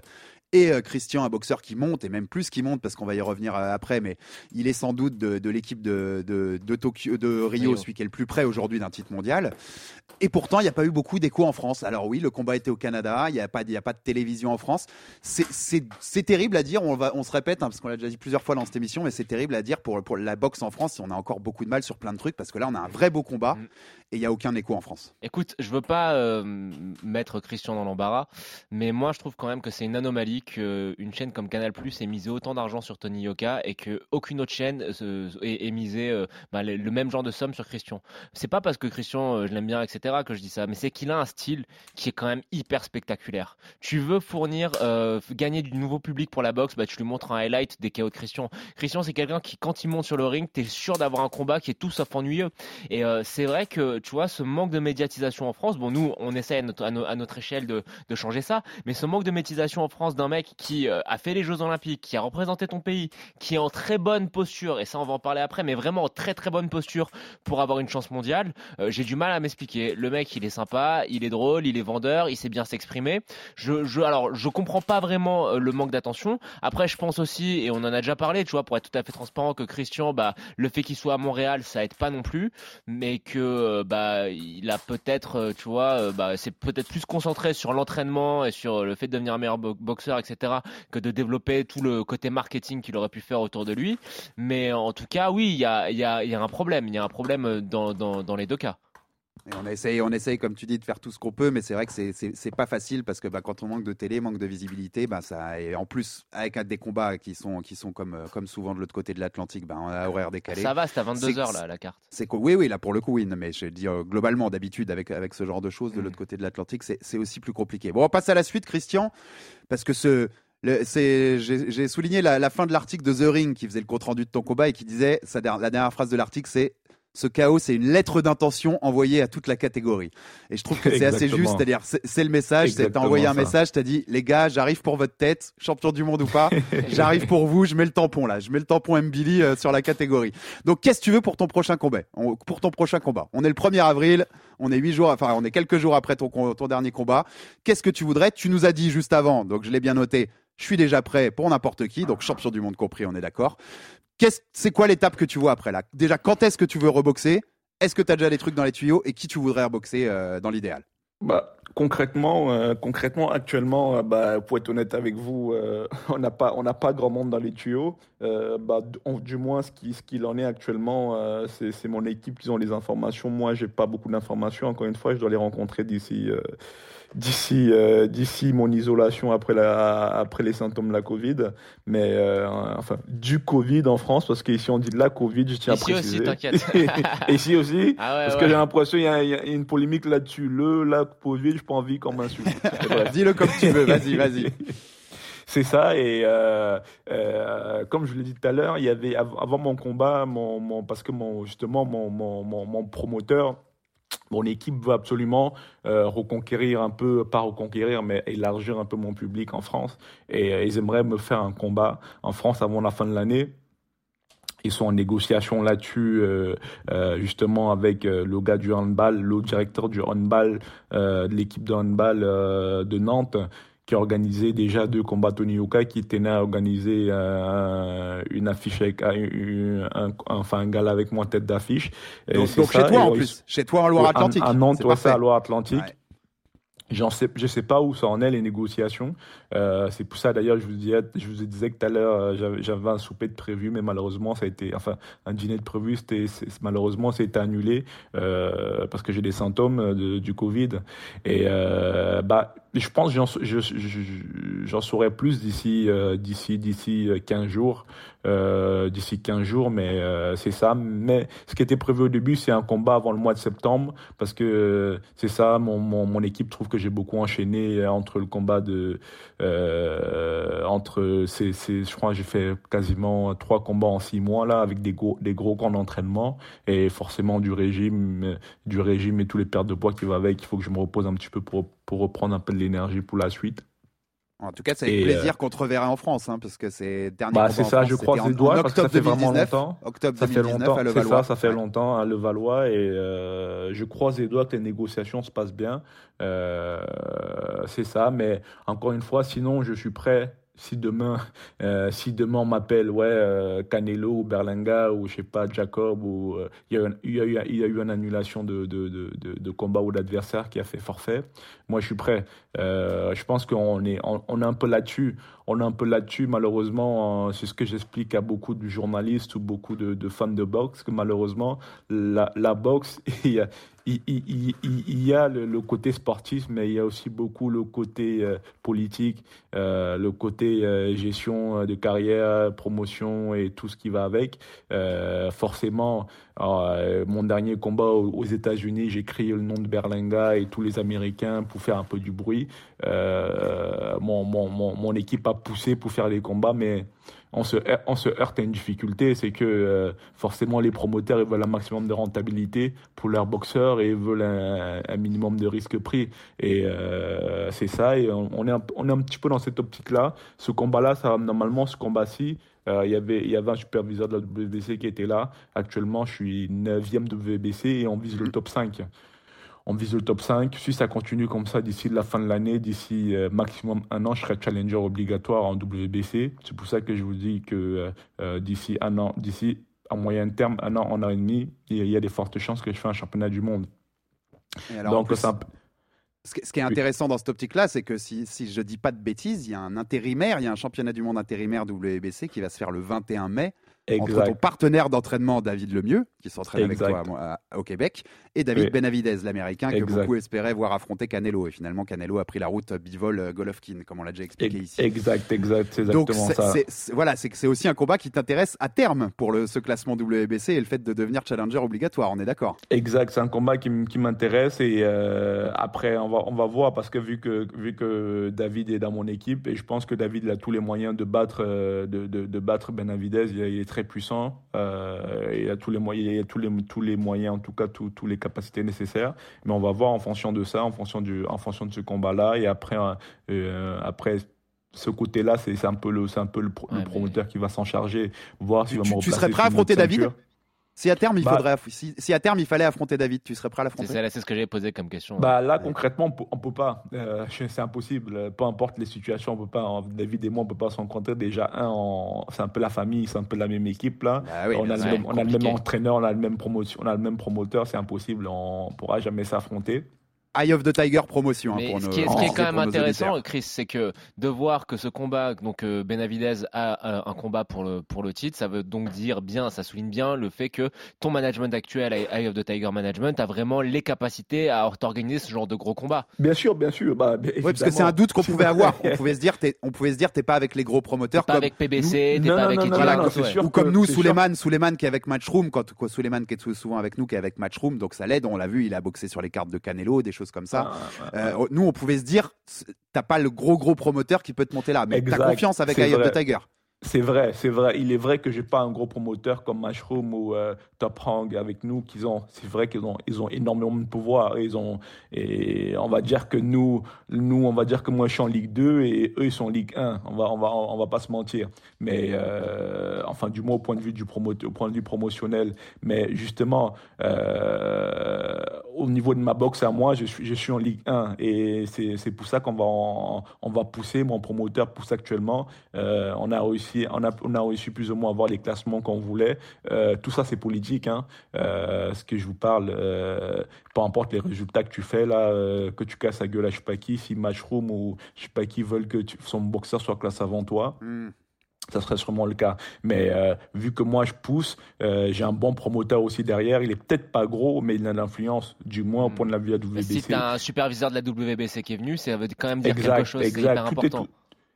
F: et euh, Christian, un boxeur qui monte, et même plus qui monte, parce qu'on va y revenir euh, après, mais il est sans doute de, l'équipe de, de, Tokyo, de Rio, celui qui est le plus près aujourd'hui d'un titre mondial. Et pourtant, il n'y a pas eu beaucoup d'écho en France. Alors oui, le combat était au Canada, il n'y a, pas, a pas de télévision en France. C'est terrible à dire, on, va, on se répète, hein, parce qu'on l'a déjà dit plusieurs fois dans cette émission, mais c'est terrible à dire pour, pour la boxe en France, on a encore beaucoup de mal sur plein de trucs, parce que là, on a un vrai beau combat. Mm et il n'y a aucun écho en France.
G: Écoute, je veux pas euh, mettre Christian dans l'embarras, mais moi je trouve quand même que c'est une anomalie qu'une chaîne comme Canal Plus ait misé autant d'argent sur Tony Yoka et qu'aucune autre chaîne ait, misé euh, bah, le, même genre de somme sur Christian. C'est pas parce que Christian, euh, je l'aime bien, etc., que je dis ça, mais c'est qu'il a un style qui est quand même hyper spectaculaire. Tu veux fournir, gagner du nouveau public pour la boxe, bah, tu lui montres un highlight des KO de Christian. Christian, c'est quelqu'un qui, quand il monte sur le ring, tu es sûr d'avoir un combat qui est tout sauf ennuyeux. Et c'est vrai que tu vois, ce manque de médiatisation en France, bon, nous, on essaie à notre, échelle de, changer ça, mais ce manque de médiatisation en France d'un mec qui euh, a fait les Jeux Olympiques, qui a représenté ton pays, qui est en très bonne posture, et ça, on va en parler après, mais vraiment en très très bonne posture pour avoir une chance mondiale, euh, j'ai du mal à m'expliquer. Le mec, il est sympa, il est drôle, il est vendeur, il sait bien s'exprimer. Je, je, alors, je comprends pas vraiment euh, le manque d'attention. Après, je pense aussi, et on en a déjà parlé, tu vois, pour être tout à fait transparent, que Christian, bah, le fait qu'il soit à Montréal, ça aide pas non plus, mais que, bah, il a peut-être, tu vois, bah, c'est peut-être plus concentré sur l'entraînement et sur le fait de devenir meilleur boxeur, etc., que de développer tout le côté marketing qu'il aurait pu faire autour de lui. Mais en tout cas, oui, il y a, un problème. Il y a un problème dans, dans les deux cas.
F: Et on essaye, on essaye, comme tu dis, de faire tout ce qu'on peut, mais c'est vrai que c'est pas facile parce que bah, quand on manque de télé, manque de visibilité, bah, ça, et en plus, avec des combats qui sont, qui sont comme, comme souvent de l'autre côté de l'Atlantique, bah, à horaire décalé.
G: Ça va, c'est à 22h là, la carte.
F: C'est Oui, oui, là pour le coup, oui, mais je dis euh, globalement, d'habitude, avec, avec ce genre de choses de l'autre mm. côté de l'Atlantique, c'est aussi plus compliqué. Bon, on passe à la suite, Christian, parce que ce. J'ai souligné la, la, fin de l'article de The Ring qui faisait le compte rendu de ton combat et qui disait, la dernière phrase de l'article, c'est ce chaos, c'est une lettre d'intention envoyée à toute la catégorie. Et je trouve que c'est assez juste, c'est-à-dire c'est le message, c'est t'as envoyé un message, t'as dit les gars, j'arrive pour votre tête, champion du monde ou pas, j'arrive pour vous, je mets le tampon là, je mets le tampon Mbili euh, sur la catégorie. Donc qu'est-ce que tu veux pour ton prochain combat? Pour ton prochain combat, on est le 1er avril, on est huit jours, enfin on est quelques jours après ton, ton dernier combat. Qu'est-ce que tu voudrais? Tu nous as dit juste avant, donc je l'ai bien noté, Je suis déjà prêt pour n'importe qui, donc champion du monde compris, on est d'accord. C'est quoi l'étape que tu vois après là? Déjà, quand est-ce que tu veux reboxer? Est-ce que tu as déjà des trucs dans les tuyaux? Et qui tu voudrais reboxer euh, dans l'idéal?
H: Bah, concrètement, euh, concrètement, actuellement, euh, bah, pour être honnête avec vous, on n'a pas, on n'a pas grand monde dans les tuyaux. Bah, du moins, ce qui, ce qu'il en est actuellement, c'est, mon équipe qui ont les informations. Moi, j'ai pas beaucoup d'informations. Encore une fois, je dois les rencontrer d'ici, d'ici, euh, d'ici mon isolation après la, après les symptômes de la Covid. Mais euh, enfin, du Covid en France, parce qu'ici on dit de la Covid, je tiens
G: Ici
H: à
G: aussi,
H: préciser.
G: t'inquiète.
H: Ici aussi.
G: Ah ouais,
H: Parce
G: ouais.
H: que j'ai l'impression qu'il y, a- il y a une polémique là-dessus. Le, la Covid, je pas envie qu'on m'insulte.
F: Dis-le comme tu veux, vas-y, vas-y.
H: C'est ça, et euh, euh, comme je l'ai dit tout à l'heure, il y avait av- avant mon combat, mon, mon- parce que mon, justement mon, mon, mon promoteur, mon équipe veut absolument euh, reconquérir un peu, pas reconquérir, mais élargir un peu mon public en France, et euh, ils aimeraient me faire un combat en France avant la fin de l'année. Ils sont en négociation là-dessus, euh, justement avec le gars du handball, le directeur du handball de l'équipe de handball de Nantes, qui a organisé déjà deux combats Tony Yoka, qui tenait à organiser euh, une affiche avec un, un- enfin un gala avec moi tête d'affiche.
F: Donc,
H: ça,
F: chez toi en plus, chez toi en Loire-Atlantique.
H: à, à Nantes, ouais,
F: parfait.
H: à Loire-Atlantique.
F: Ouais.
H: J'en sais, je sais pas où ça en est les négociations. Euh, c'est pour ça d'ailleurs je vous disais, je vous disais que tout à l'heure euh, j'avais, un souper de prévu, mais malheureusement ça a été, enfin un dîner de prévu, c'était malheureusement été annulé euh, parce que j'ai des symptômes du Covid. Et bah je pense j'en, je, je- saurai plus d'ici d'ici d'ici 15 jours. D'ici 15 jours, mais c'est ça. Mais ce qui était prévu au début, c'est un combat avant le mois de septembre, parce que c'est ça, mon, mon, mon équipe trouve que j'ai beaucoup enchaîné entre le combat de... Euh, entre ces, je crois j'ai fait quasiment trois combats en six mois, là, avec des gros, des gros camps d'entraînement, et forcément du régime, du régime et tous les pertes de poids qui va avec. Il faut que je me repose un petit peu pour, pour reprendre un peu de l'énergie pour la suite.
F: En tout cas, c'est avec plaisir qu'on te reverrait en France, hein, parce que c'est dernier
H: Bah, c'est ça,
F: France,
H: je croise les doigts parce que ça
F: octobre
H: fait vraiment
F: 2019,
H: longtemps.
F: Octobre
H: Ça fait
F: 2019
H: longtemps,
F: à Levallois.
H: ça, ça fait
F: Ouais.
H: longtemps à Levallois et euh, je croise les doigts que les négociations se passent bien. Euh, c'est ça, mais encore une fois, sinon je suis prêt. Si demain, euh, si demain on m'appelle, ouais, euh, Canelo ou Berlanga ou je sais pas, Jacob, ou euh, il y, a eu une annulation de, combat ou d'adversaire qui a fait forfait, moi je suis prêt. Je pense qu'on est, on, est un peu là-dessus. On est un peu là-dessus, malheureusement. c'est ce que j'explique à beaucoup de journalistes ou beaucoup de, de fans de boxe, que malheureusement, la, la boxe, il y a, il, y a le, côté sportif, mais il y a aussi beaucoup le côté euh, politique, euh, le côté euh, gestion de carrière, promotion et tout ce qui va avec. Forcément, mon dernier combat aux, États-Unis, j'ai crié le nom de Berlinga et tous les Américains pour faire un peu du bruit. Mon, mon équipe a poussé pour faire les combats, mais on se, heurte- à une difficulté, c'est que euh, forcément les promoteurs veulent un maximum de rentabilité pour leurs boxeurs et veulent un, minimum de risque pris. Et euh, c'est ça, et on, est un, petit peu dans cette optique-là. Ce combat-là, ça normalement ce combat-ci, euh, il y avait il y avait un superviseur de la WBC qui était là. Actuellement, je suis 9e WBC et on vise le top 5 on vise le top 5. Si ça continue comme ça d'ici la fin de l'année, d'ici euh, maximum un an, je serai challenger obligatoire en WBC. C'est pour ça que je vous dis que euh, euh, d'ici un an, d'ici à moyen terme, un an, un an et demi, il y a- des fortes chances que je fasse un championnat du monde.
F: Et alors, en
H: Donc,
F: plus, Ce qui est intéressant dans cette optique-là, c'est que si, si je dis pas de bêtises, il y a un intérimaire, il y a un championnat du monde intérimaire WBC qui va se faire le 21 mai entre ton partenaire d'entraînement David Lemieux, qui s'entraîne avec toi à- à- au Québec, et David
H: Oui.
F: Benavidez, l'américain, que beaucoup espéraient voir affronter Canelo. Et finalement, Canelo a pris la route bivol euh, Golovkin, comme on l'a déjà expliqué ici.
H: Exact, exact, c'est
F: Donc,
H: ça.
F: c'est- c'est- voilà, c'est aussi un combat qui t'intéresse à terme pour le, ce classement WBC et le fait de devenir challenger obligatoire, on est d'accord?
H: Exact, c'est un combat qui, m'intéresse et euh, après on va on va voir parce que vu que vu que David est dans mon équipe et je pense que David a tous les moyens de battre euh, de, de, de battre Benavidez, il, il est très puissant, euh, il a tous les moyens, il a tous les tous les moyens en tout cas tous tous les capacités nécessaires, mais on va voir en fonction de ça, en fonction du en fonction de ce combat là et après euh, après ce côté-là, c'est c'est un peu le, c'est un peu le, pro- le
G: mais-
H: promoteur qui va s'en charger, voir va
F: Tu-
H: me
F: tu serais prêt à affronter David? Si à terme il
H: Bah-
F: faudrait, si, si à terme il fallait affronter David, tu serais prêt à
G: C'est
F: l'affronter
G: ça, c'est ce que j'avais posé comme question.
H: Bah là concrètement on peut, on peut pas, Euh, c'est impossible. Peu importe les situations, on peut pas. David et moi on peut pas se rencontrer. Déjà un, c'est un peu la famille, c'est un peu la même équipe là.
F: Bah oui,
H: on, a le même, on a le même
G: compliqué.
H: entraîneur, on a le même promotion, on a le même promoteur. C'est impossible. On pourra jamais s'affronter.
F: Eye of the Tiger promotion hein, pour
G: ce
F: nos-
G: qui est, ce qui est
F: pour
G: quand même intéressant. Chris, c'est que de voir que ce combat, donc euh, Benavidez a euh, un combat pour le, pour le titre, ça veut donc dire bien, ça souligne bien le fait que ton management actuel, Eye of the Tiger Management, a vraiment les capacités à t'organiser ce genre de gros combat.
H: Bien sûr, bien sûr. Bah, bien
F: Oui, parce que c'est un doute qu'on pouvait avoir. On pouvait se dire, t'es- on pouvait se dire, t'es pas avec les gros promoteurs
G: Pas
F: comme
G: avec PBC, t'es pas avec
F: ou comme nous,
H: c'est
F: Suleiman, Suleiman qui est avec Matchroom, quand quoi, Suleiman qui est souvent avec nous, qui est avec Matchroom, donc ça l'aide. On l'a vu, il a boxé sur les cartes de Canelo, des choses comme ça.
H: Ah,
F: Euh, nous, on pouvait se dire, t'as pas le gros gros promoteur qui peut te monter là, mais t'as confiance avec Eye of the. Tiger.
H: C'est vrai, c'est vrai. Il est vrai que j'ai pas un gros promoteur comme Mushroom ou euh, Top Hang avec nous ont. C'est vrai qu'ils ont, ils ont énormément de pouvoir. Ils ont et on va dire que nous, nous, on va dire que moi je suis en Ligue 2 et eux ils sont en Ligue 1. On va, on va, on va pas se mentir. Mais euh, enfin, du moins au point de vue du promoteur, au point de vue promotionnel. Mais justement, euh, au niveau de ma boxe à moi, je suis, je suis en Ligue 1 et c'est, pour ça qu'on va, on va pousser. Mon promoteur pousse actuellement. On a réussi, on a, on a réussi plus ou moins à avoir les classements qu'on voulait. Euh, tout ça, c'est politique. Hein. Euh, ce que je vous parle, euh, peu importe les résultats que tu fais là, euh, que tu casses la gueule à je sais pas qui, si Matchroom ou je sais pas qui veulent que tu- son boxeur soit classé avant toi.
F: Hmm.
H: Ça serait sûrement le cas. Mais euh, vu que moi je pousse, euh, j'ai un bon promoteur aussi derrière. Il est peut-être pas gros, mais il a de l'influence, du moins au point de la vue de la WBC.
G: si t'as un superviseur de la WBC qui est venu, ça veut quand même dire
H: Exact,
G: quelque chose,
H: exact.
G: hyper
H: Tout est
G: important.
H: tout-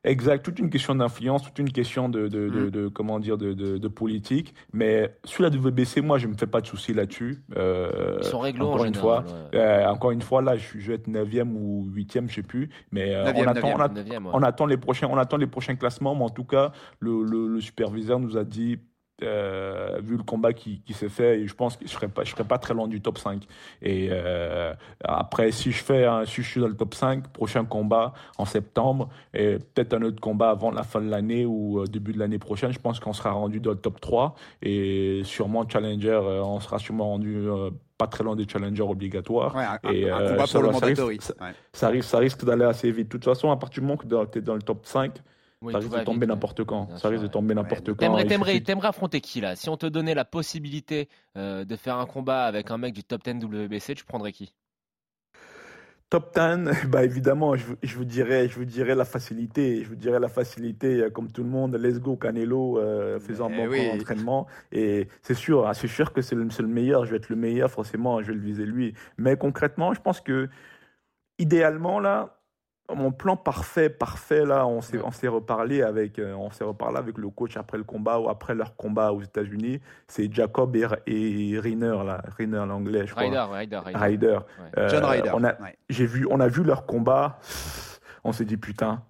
H: Exact, toute une question d'influence, toute une question de, de,
G: Mm.
H: de, de- comment dire de, politique. Mais sur la WBC, moi, je me fais pas de soucis là-dessus. Euh,
G: Ils sont réglo en
H: encore une
G: général,
H: fois.
G: ouais.
H: Euh, encore une fois, là, je, je vais être 9e ou 8e, je sais plus. Mais euh, on, attend, on, attend-
G: neuvième, ouais.
H: on attend les prochains, on attend les prochains classements. Mais en tout cas, le, le, le superviseur nous a dit. Euh, vu le combat qui, qui s'est fait, je pense que je serais pas, je serais pas très loin du top 5. Et euh, après, si je fais, un- si je suis dans le top 5, prochain combat en septembre, et peut-être un autre combat avant la fin de l'année ou euh, début de l'année prochaine, je pense qu'on sera rendu dans le top 3 et sûrement challenger, on sera sûrement rendu euh, pas très loin des challengers obligatoires.
F: Ouais, un,
H: Et,
F: un- combat
H: ça
F: pour le
H: ça risque-
F: Ouais.
H: Ça risque, ça risque d'aller assez vite. De toute façon, à partir du moment que tu es dans le top 5,
G: Oui,
H: ça risque de tomber
G: ouais.
H: n'importe quand. Ça
G: sûr,
H: risque de tomber n'importe quand.
G: T'aimerais, t'aimerais, affronter qui là? Si on te donnait la possibilité euh, de faire un combat avec un mec du top 10 WBC, tu prendrais qui?
H: Top 10, bah évidemment, je, vous- je vous dirais, je vous dirais la facilité. Je vous dirais la facilité, euh, comme tout le monde. Let's go Canelo, euh, faisant un
F: Mais
H: bon
F: oui.
H: d'entraînement. Et c'est sûr, hein, c'est sûr que c'est le, c'est le meilleur. Je vais être le meilleur, forcément. Je vais le viser lui. Mais concrètement, je pense que idéalement là, mon plan parfait, parfait là, on s'est, on s'est reparlé avec, euh, on s'est reparlé avec le coach après le combat ou après leur combat aux États-Unis. C'est Jacob et, et Riner là, Riner l'anglais, je crois.
G: Ryder, Ryder, Ryder.
H: Ryder.
G: Ouais.
H: Euh,
F: John Ryder.
H: On a,
F: ouais.
H: j'ai vu, on a vu leur combat. On s'est dit putain,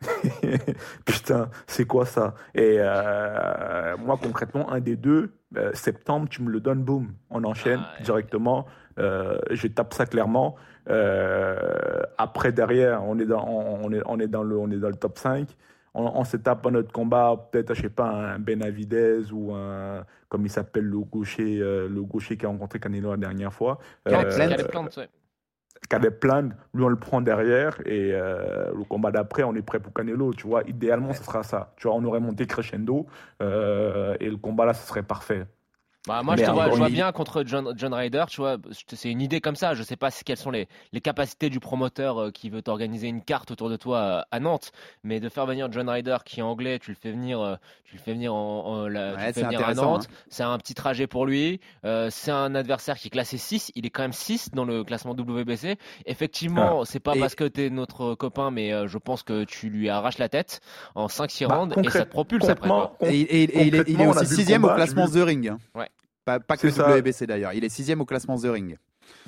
H: putain, c'est quoi ça? Et euh, moi concrètement, un des deux, euh, septembre, tu me le donnes, boum, on enchaîne
G: Ah,
H: directement. Euh, je tape ça clairement. Euh, après derrière, on est dans, on, on est, on est dans le, on est dans le top 5. On, on se tape un autre combat, peut-être, je sais pas, un Benavidez ou un, comme il s'appelle, le gaucher, euh, le gaucher qui a rencontré Canelo la dernière fois.
F: Caleb
H: Euh,
F: Plant.
G: Caleb
H: lui on le prend derrière et euh, le combat d'après on est prêt pour Canelo, tu vois. Idéalement ce sera ça. Tu vois, on aurait monté crescendo euh, et le combat là ce serait parfait.
G: Bah, moi, je, te vois, je vois bien contre John, John Ryder, tu vois, c'est une idée comme ça. Je sais pas si- quelles sont les, les capacités du promoteur euh, qui veut t'organiser une carte autour de toi euh, à Nantes, mais de faire venir John Ryder qui est anglais, tu le fais venir, euh, tu le fais venir, en, en- la- tu
F: Ouais,
G: le
F: c'est
G: fais venir à Nantes. C'est un petit trajet pour lui. Euh, c'est un adversaire qui est classé 6. Il est quand même 6 dans le classement WBC. Effectivement, c'est pas
F: Et-
G: parce que tu es notre copain, mais euh, je pense que tu lui arraches la tête en 5-6
H: Bah,
G: rounds et ça te propulse après. quoi.
F: Et, et- et il est, aussi
H: vu le
F: sixième au
H: combat,
F: classement The Ring. hein.
G: Ouais.
F: Pas, pas que
H: C'est ça.
F: WBC d'ailleurs. Il est sixième au classement The Ring.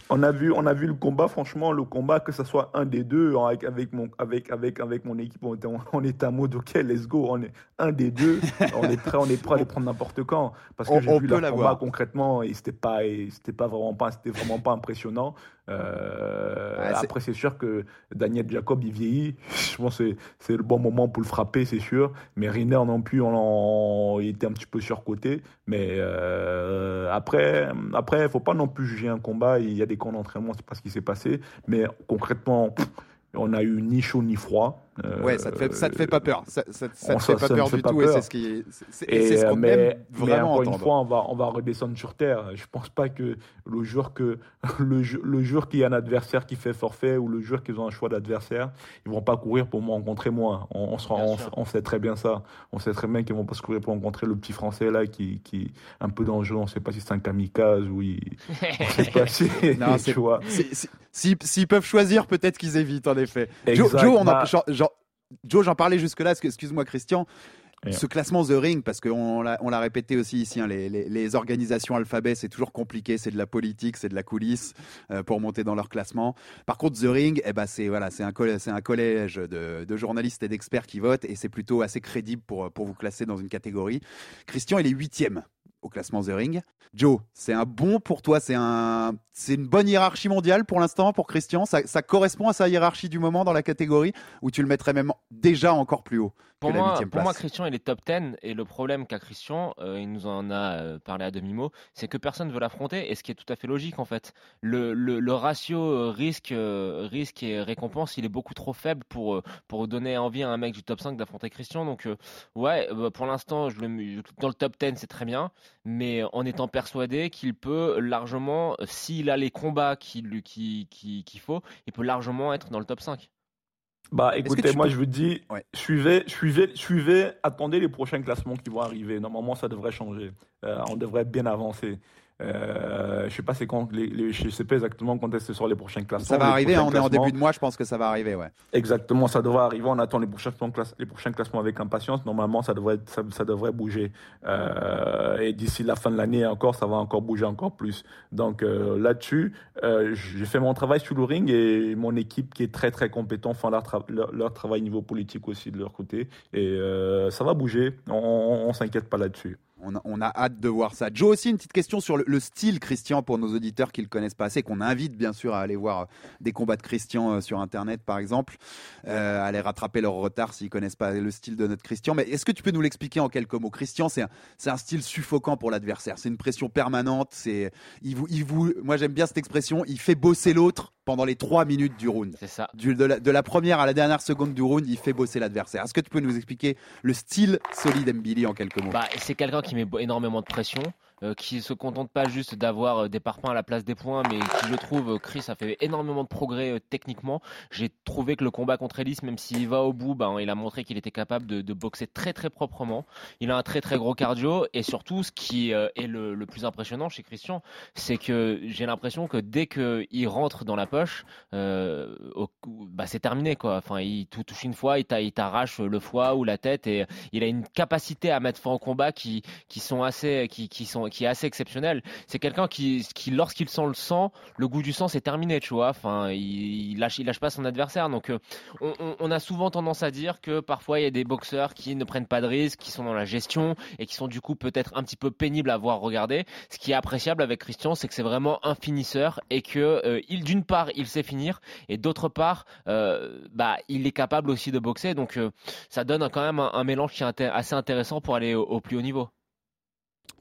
H: On a vu, on a vu le combat. Franchement, le combat que ce soit un des deux avec, avec mon avec avec avec mon équipe, on était, on était en mode ok, let's go. On est un des deux. on est prêt, on est prêt à les prendre n'importe quand. Parce que j'ai vu le combat concrètement et c'était pas c'était pas vraiment pas c'était vraiment pas impressionnant. Euh, après, c'est sûr que Daniel Jacob, il vieillit. Je pense que c'est le bon moment pour le frapper, c'est sûr. Mais Riner non plus, on, il était un petit peu surcoté. Mais euh, après, après, faut pas non plus juger un combat. Il y a des camps d'entraînement, c'est pas ce qui s'est passé. Mais concrètement, on a eu ni chaud ni froid.
F: Euh, ouais, ça te fait, ça te fait pas peur. Ça, ça, ça te fait pas peur du tout. Et c'est ce qui,
H: c'est ce qu'on mais, vraiment encore une fois, on va, on va redescendre sur terre. Je pense pas que le jour que le, le jour qu'il y a un adversaire qui fait forfait ou le jour qu'ils ont un choix d'adversaire, ils vont pas courir pour me rencontrer moi. On, on, on, sait très bien ça. On sait très bien qu'ils vont pas se courir pour rencontrer le petit français là qui, qui est un peu dangereux. On sait pas si c'est un kamikaze ou il, on sait pas si. non,
F: S'ils peuvent choisir, peut-être qu'ils évitent en effet. Joe, on a, genre, Joe, j'en parlais jusque-là, excuse-moi Christian. Ce classement The Ring, parce qu'on l'a répété aussi ici, hein, les, organisations alphabet, c'est toujours compliqué, c'est de la politique, c'est de la coulisse euh, pour monter dans leur classement. Par contre, The Ring, eh ben, c'est voilà, un, un collège de, journalistes et d'experts qui votent et c'est plutôt assez crédible pour, pour vous classer dans une catégorie. Christian, il est huitième au classement The Ring. Joe, c'est un bon pour toi, c'est un, c'est une bonne hiérarchie mondiale pour l'instant pour Christian. Ça, ça, correspond à sa hiérarchie du moment dans la catégorie ou tu le mettrais même déjà encore plus haut?
G: Pour moi, Pour moi, Christian, il est top 10 et le problème qu'a Christian, euh, il nous en a euh, parlé à demi-mot, c'est que personne ne veut l'affronter et ce qui est tout à fait logique en fait. Le, le, le ratio euh, risque, risque et récompense, il est beaucoup trop faible pour, pour donner envie à un mec du top 5 d'affronter Christian. Donc, ouais, bah, pour l'instant, je le, dans le top 10, c'est très bien mais en étant persuadé qu'il peut largement, s'il a les combats qu'il qui, qui, qu'il faut, il peut largement être dans le top 5.
H: Bah écoutez, moi je vous dis, suivez, suivez, suivez, attendez les prochains classements qui vont arriver. Normalement, ça devrait changer. Euh, on devrait bien avancer. Euh, je sais pas c'est quand les, je sais pas exactement quand est-ce que sur les prochains classements.
F: Ça va arriver, on est en début de mois, je pense que ça va arriver, ouais.
H: Exactement, ça devrait arriver. On attend les prochains, les prochains classements avec impatience. Normalement, ça devrait, ça, devrait bouger. Euh, et d'ici la fin de l'année encore, ça va encore bouger encore plus. Donc euh, là-dessus, j'ai fait mon travail sur le ring et mon équipe qui est très très compétente font leur, leur, travail niveau politique aussi de leur côté. Et ça va bouger. On, on, on s'inquiète pas là-dessus.
F: On a, hâte de voir ça. Joe, aussi une petite question sur le, style Christian pour nos auditeurs qui le connaissent pas assez, qu'on invite bien sûr à aller voir euh, des combats de Christian euh, sur Internet par exemple, euh, à aller rattraper leur retard s'ils connaissent pas le style de notre Christian. Mais est-ce que tu peux nous l'expliquer en quelques mots? Christian, c'est un, un, style suffocant pour l'adversaire. C'est une pression permanente. C'est, il vous, il vous, moi j'aime bien cette expression. Il fait bosser l'autre pendant les trois minutes du round.
G: C'est ça.
F: de, la, première à la dernière seconde du round, il fait bosser l'adversaire. Est-ce que tu peux nous expliquer le style solide Mbili en quelques mots?
G: Bah, C'est quelqu'un qui met énormément de pression. Euh, qui se contente pas juste d'avoir euh, des parpaings à la place des points, mais qui je trouve, euh, Chris a fait énormément de progrès techniquement. J'ai trouvé que le combat contre Ellis, même s'il va au bout, ben, il a montré qu'il était capable de, boxer très très proprement. Il a un très très gros cardio et surtout, ce qui est le, plus impressionnant chez Christian, c'est que j'ai l'impression que dès qu'il rentre dans la poche, bah, c'est terminé quoi. Enfin, il touche une fois, il t'arrache le foie ou la tête et il a une capacité à mettre fin au combat qui, qui sont assez, qui, qui sont qui est assez exceptionnel. C'est quelqu'un qui, qui lorsqu'il sent le sang, le goût du sang, c'est terminé, tu vois. Enfin, il, lâche, il lâche pas son adversaire. Donc, euh, on, a souvent tendance à dire que parfois il y a des boxeurs qui ne prennent pas de risques, qui sont dans la gestion et qui sont du coup peut-être un petit peu pénibles à voir regarder. Ce qui est appréciable avec Christian, c'est que c'est vraiment un finisseur et que euh, il d'une part il sait finir et d'autre part, euh, bah il est capable aussi de boxer. Donc, ça donne quand même un, mélange qui est assez intéressant pour aller au plus haut niveau.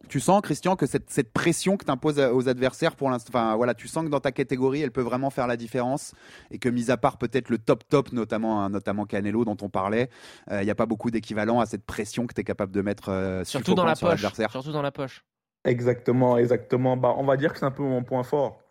F: Tu sens, Christian, que cette, cette pression que tu imposes aux adversaires pour l'instant, enfin voilà, tu sens que dans ta catégorie, elle peut vraiment faire la différence et que, mis à part peut-être le top top, notamment, hein, notamment Canelo dont on parlait, il euh, n'y a pas beaucoup d'équivalent à cette pression que tu es capable de mettre euh,
G: surtout dans la poche. Surtout dans la poche.
H: Exactement, exactement. Bah, on va dire que c'est un peu mon point fort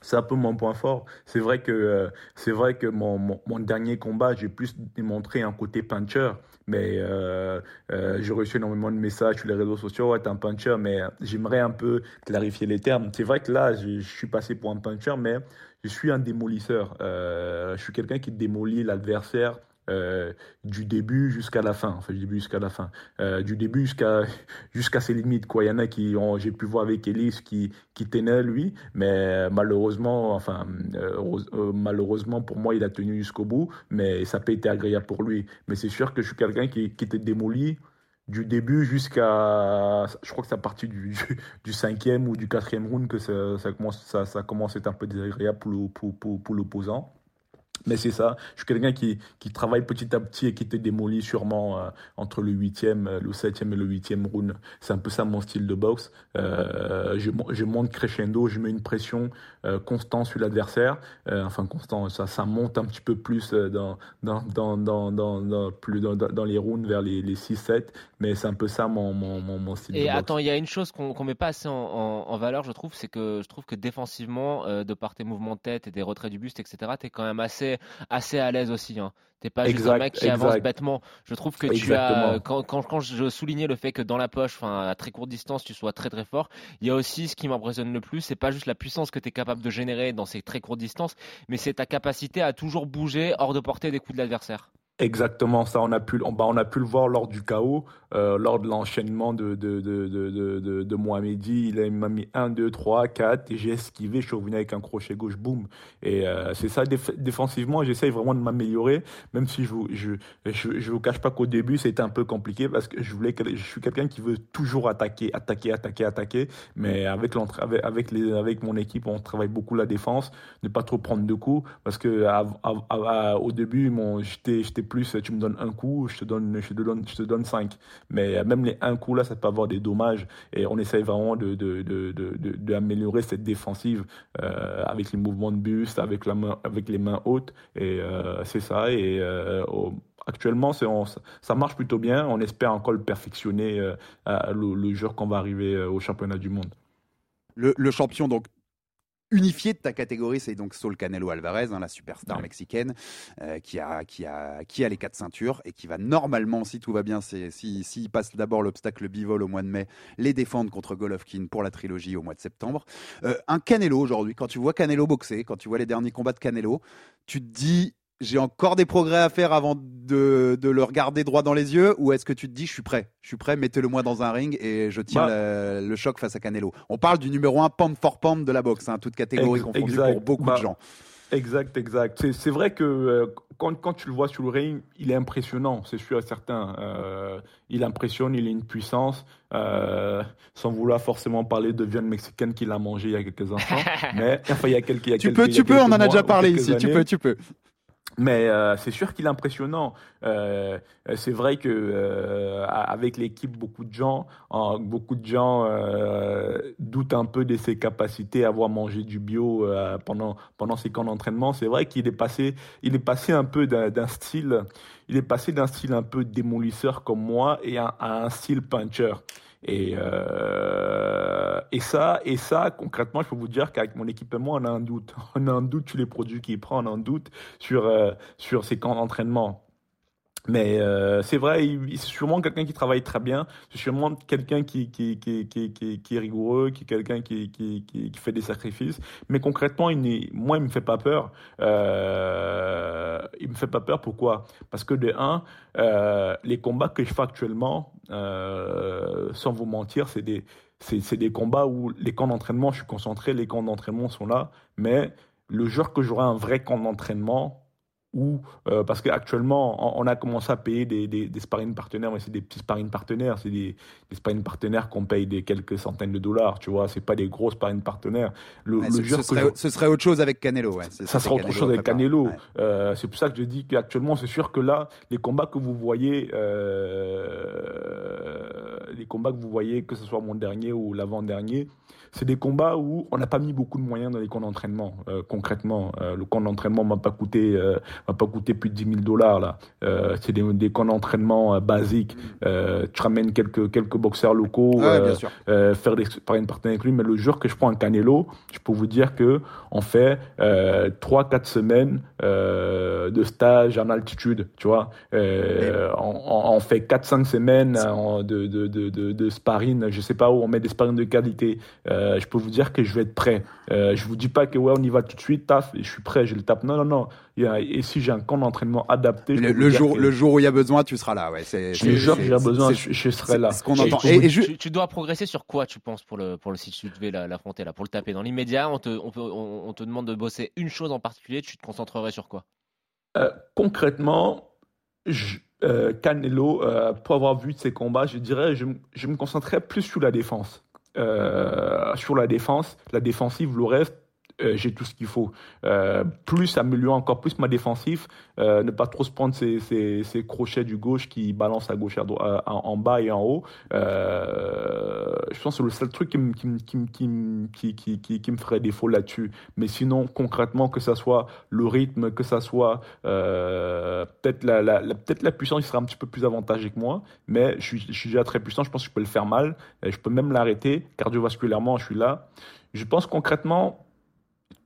H: c'est un peu mon point fort. C'est vrai que euh, c'est vrai que mon, mon, dernier combat, j'ai plus démontré un côté puncher, mais euh, euh, j'ai reçu énormément de messages sur les réseaux sociaux. Ouais, t'es un puncher, mais j'aimerais un peu clarifier les termes. C'est vrai que là, je, je, suis passé pour un puncher, mais je suis un démolisseur. je suis quelqu'un qui démolit l'adversaire du début jusqu'à la fin. Enfin, du début jusqu'à la fin. du début jusqu'à jusqu'à ses limites. Quoi. Il y en a qui ont, j'ai pu voir avec Elise qui, qui tenait lui, mais malheureusement, enfin, malheureusement pour moi, il a tenu jusqu'au bout, mais ça n'a pas été agréable pour lui. Mais c'est sûr que je suis quelqu'un qui, qui était démoli du début jusqu'à, je crois que c'est à partir du, du, cinquième ou du quatrième round que ça, commence, ça, ça commence à être un peu désagréable pour l'opposant. Mais c'est ça, je suis quelqu'un qui, qui travaille petit à petit et qui était démoli sûrement euh, entre le huitième, euh, le septième et le huitième round. C'est un peu ça mon style de boxe. Euh, je, je, monte crescendo, je mets une pression euh, constante sur l'adversaire. Enfin constant, ça, ça monte un petit peu plus dans, dans, dans, dans, dans, plus dans, dans, les rounds vers les, les 6-7. Mais c'est un peu ça mon, mon, mon, style
G: et
H: de boxe.
G: Et attends, il y a une chose qu'on ne met pas assez en, en, en, valeur, je trouve, c'est que je trouve que défensivement, de par tes mouvements de tête et des retraits du buste, etc., tu es quand même assez assez, à l'aise aussi. Hein. T'es pas juste un mec qui avance bêtement. Je trouve que tu as, quand, quand, quand, je soulignais le fait que dans la poche, enfin à très courte distance, tu sois très très fort. Il y a aussi ce qui m'impressionne le plus, c'est pas juste la puissance que tu es capable de générer dans ces très courtes distances, mais c'est ta capacité à toujours bouger hors de portée des coups de l'adversaire.
H: Exactement, ça on a pu, on, bah, on a pu le voir lors du chaos, euh, lors de l'enchaînement de, de, de, de, de, de Mohamedi. Il m'a mis 1, 2, 3, 4 et j'ai esquivé, je suis revenu avec un crochet gauche, boum. Et euh, c'est ça, défensivement, j'essaye vraiment de m'améliorer, même si je vous, je, je, je vous cache pas qu'au début c'était un peu compliqué parce que je voulais, je suis quelqu'un qui veut toujours attaquer, attaquer, attaquer, attaquer. Mais avec, avec, avec, les, avec mon équipe, on travaille beaucoup la défense, ne pas trop prendre de coups parce que début, j'étais plus tu me donnes un coup, je te donne, je te donne, je te donne cinq. Mais même les un coup là, ça peut avoir des dommages. Et on essaye vraiment de, d'améliorer cette défensive euh, avec les mouvements de buste, avec la main, avec les mains hautes. Et euh, c'est ça. Et euh, actuellement, c'est, ça marche plutôt bien. On espère encore le perfectionner le, le, jour qu'on va arriver au championnat du monde.
F: Le, le champion donc unifié de ta catégorie, c'est donc Saul Canelo Alvarez, hein, la superstar mexicaine, euh, qui, a, qui, a, qui a les quatre ceintures et qui va normalement, si tout va bien, s'il si, si passe d'abord l'obstacle bivol au mois de mai, les défendre contre Golovkin pour la trilogie au mois de septembre. Euh, un Canelo aujourd'hui, quand tu vois Canelo boxer, quand tu vois les derniers combats de Canelo, tu te dis j'ai encore des progrès à faire avant de, de, le regarder droit dans les yeux ou est-ce que tu te dis je suis prêt Je suis prêt, mettez-le moi dans un ring et je tiens bah. le, choc face à Canelo. On parle du numéro 1 pound for pound de la boxe, hein, toute catégorie confondue pour beaucoup de bah, gens.
H: Exact, exact. C'est vrai que euh, quand, quand, tu le vois sur le ring, il est impressionnant, c'est sûr et certain. Euh, il impressionne, il a une puissance, euh, sans vouloir forcément parler de viande mexicaine qu'il a mangé il y a quelques instants. mais enfin, il y a quelques. Il y a
F: tu peux, tu peux, on en a déjà parlé ici. Tu peux, tu peux.
H: Mais euh, c'est sûr qu'il est impressionnant. Euh, c'est vrai que euh, avec l'équipe, beaucoup de gens, beaucoup de gens doutent un peu de ses capacités à avoir mangé du bio pendant pendant ses camps d'entraînement. C'est vrai qu'il est passé, il est passé un peu d'un style, il est passé d'un style un peu démolisseur comme moi et à un style puncher. Et, euh, et ça, et ça, concrètement, je peux vous dire qu'avec mon équipement, on a un doute. On a un doute sur les produits qu'il prend, on a un doute sur, euh, sur ses camps d'entraînement. Mais euh, c'est vrai, c'est sûrement quelqu'un qui travaille très bien, c'est sûrement quelqu'un qui, est rigoureux, qui est quelqu'un qui, fait des sacrifices. Mais concrètement, il moi, il me fait pas peur. Euh, il me fait pas peur, pourquoi? Parce que de un, euh, les combats que je fais actuellement, euh, sans vous mentir, c'est des, c'est, des combats où les camps d'entraînement, je suis concentré, les camps d'entraînement sont là, mais le jour que j'aurai un vrai camp d'entraînement, ou euh, parce qu'actuellement on, a commencé à payer des, des, des sparring partenaires mais c'est des petits sparring partenaires c'est des, des sparring partenaires qu'on paye des quelques centaines de dollars tu vois c'est pas des gros sparring partenaires.
F: Le, ce, serait, ce, serait, autre chose avec Canelo ouais.
H: ça serait autre chose avec Canelo. Euh, c'est pour ça que je dis qu'actuellement c'est sûr que là les combats que vous voyez euh, les combats que vous voyez que ce soit mon dernier ou l'avant dernier c'est des combats où on n'a pas mis beaucoup de moyens dans les camps d'entraînement. Euh, concrètement, euh, le camp d'entraînement m'a pas coûté, euh, m'a pas coûté plus de 10 000 dollars là. c'est des, des, camps d'entraînement basiques. tu ramènes quelques quelques boxeurs locaux, faire des une partenaires avec lui. Mais le jour que je prends un Canelo, je peux vous dire que on fait trois quatre semaines de stage en altitude. Tu vois, on, on, fait quatre cinq semaines de, de, de, de, de, de sparring, je sais pas où on met des sparring de qualité, euh, je peux vous dire que je vais être prêt. Euh, je vous dis pas que ouais, on y va tout de suite, taf, je suis prêt, je le tape. Non, non, non. Et si j'ai un camp d'entraînement adapté, je
F: Le, le jour,
H: que-
F: le jour où il y a besoin, tu seras là. Ouais, c'est.
H: le
F: c'est-
H: jour où
F: c'est-
H: il y a besoin, je, je serai là.
F: Ce qu'on entend.
G: tu-
F: Et, et je-
G: tu, tu dois progresser sur quoi, tu penses, pour le, pour le si tu devais la- l'affronter là, pour le taper Dans l'immédiat, on te, on, peut- on, on te demande de bosser une chose en particulier, tu te concentrerais sur quoi?
H: Euh, concrètement, je- euh, Canelo, euh, pour avoir vu de ses combats, je dirais, je, je me concentrerais plus sur la défense. Euh, sur la défense, la défensive, le reste, euh, j'ai tout ce qu'il faut. Euh, plus améliorer encore plus ma défensive, euh, ne pas trop se prendre ces, ces- ces crochets du gauche qui balancent à gauche, à droite, en, bas et en haut. Je pense que c'est le seul truc qui, me- qui, qui, qui, qui, me ferait défaut là-dessus. Mais sinon, concrètement, que ça soit le rythme, que ça soit peut-être la, la, la- puissance, il sera un petit peu plus avantagé que moi. Mais je suis, je suis déjà très puissant. Je pense que je peux le faire mal. Je peux même l'arrêter. Cardiovasculairement, je suis là. Je pense concrètement,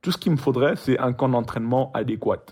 H: tout ce qu'il me faudrait, c'est un camp d'entraînement adéquat.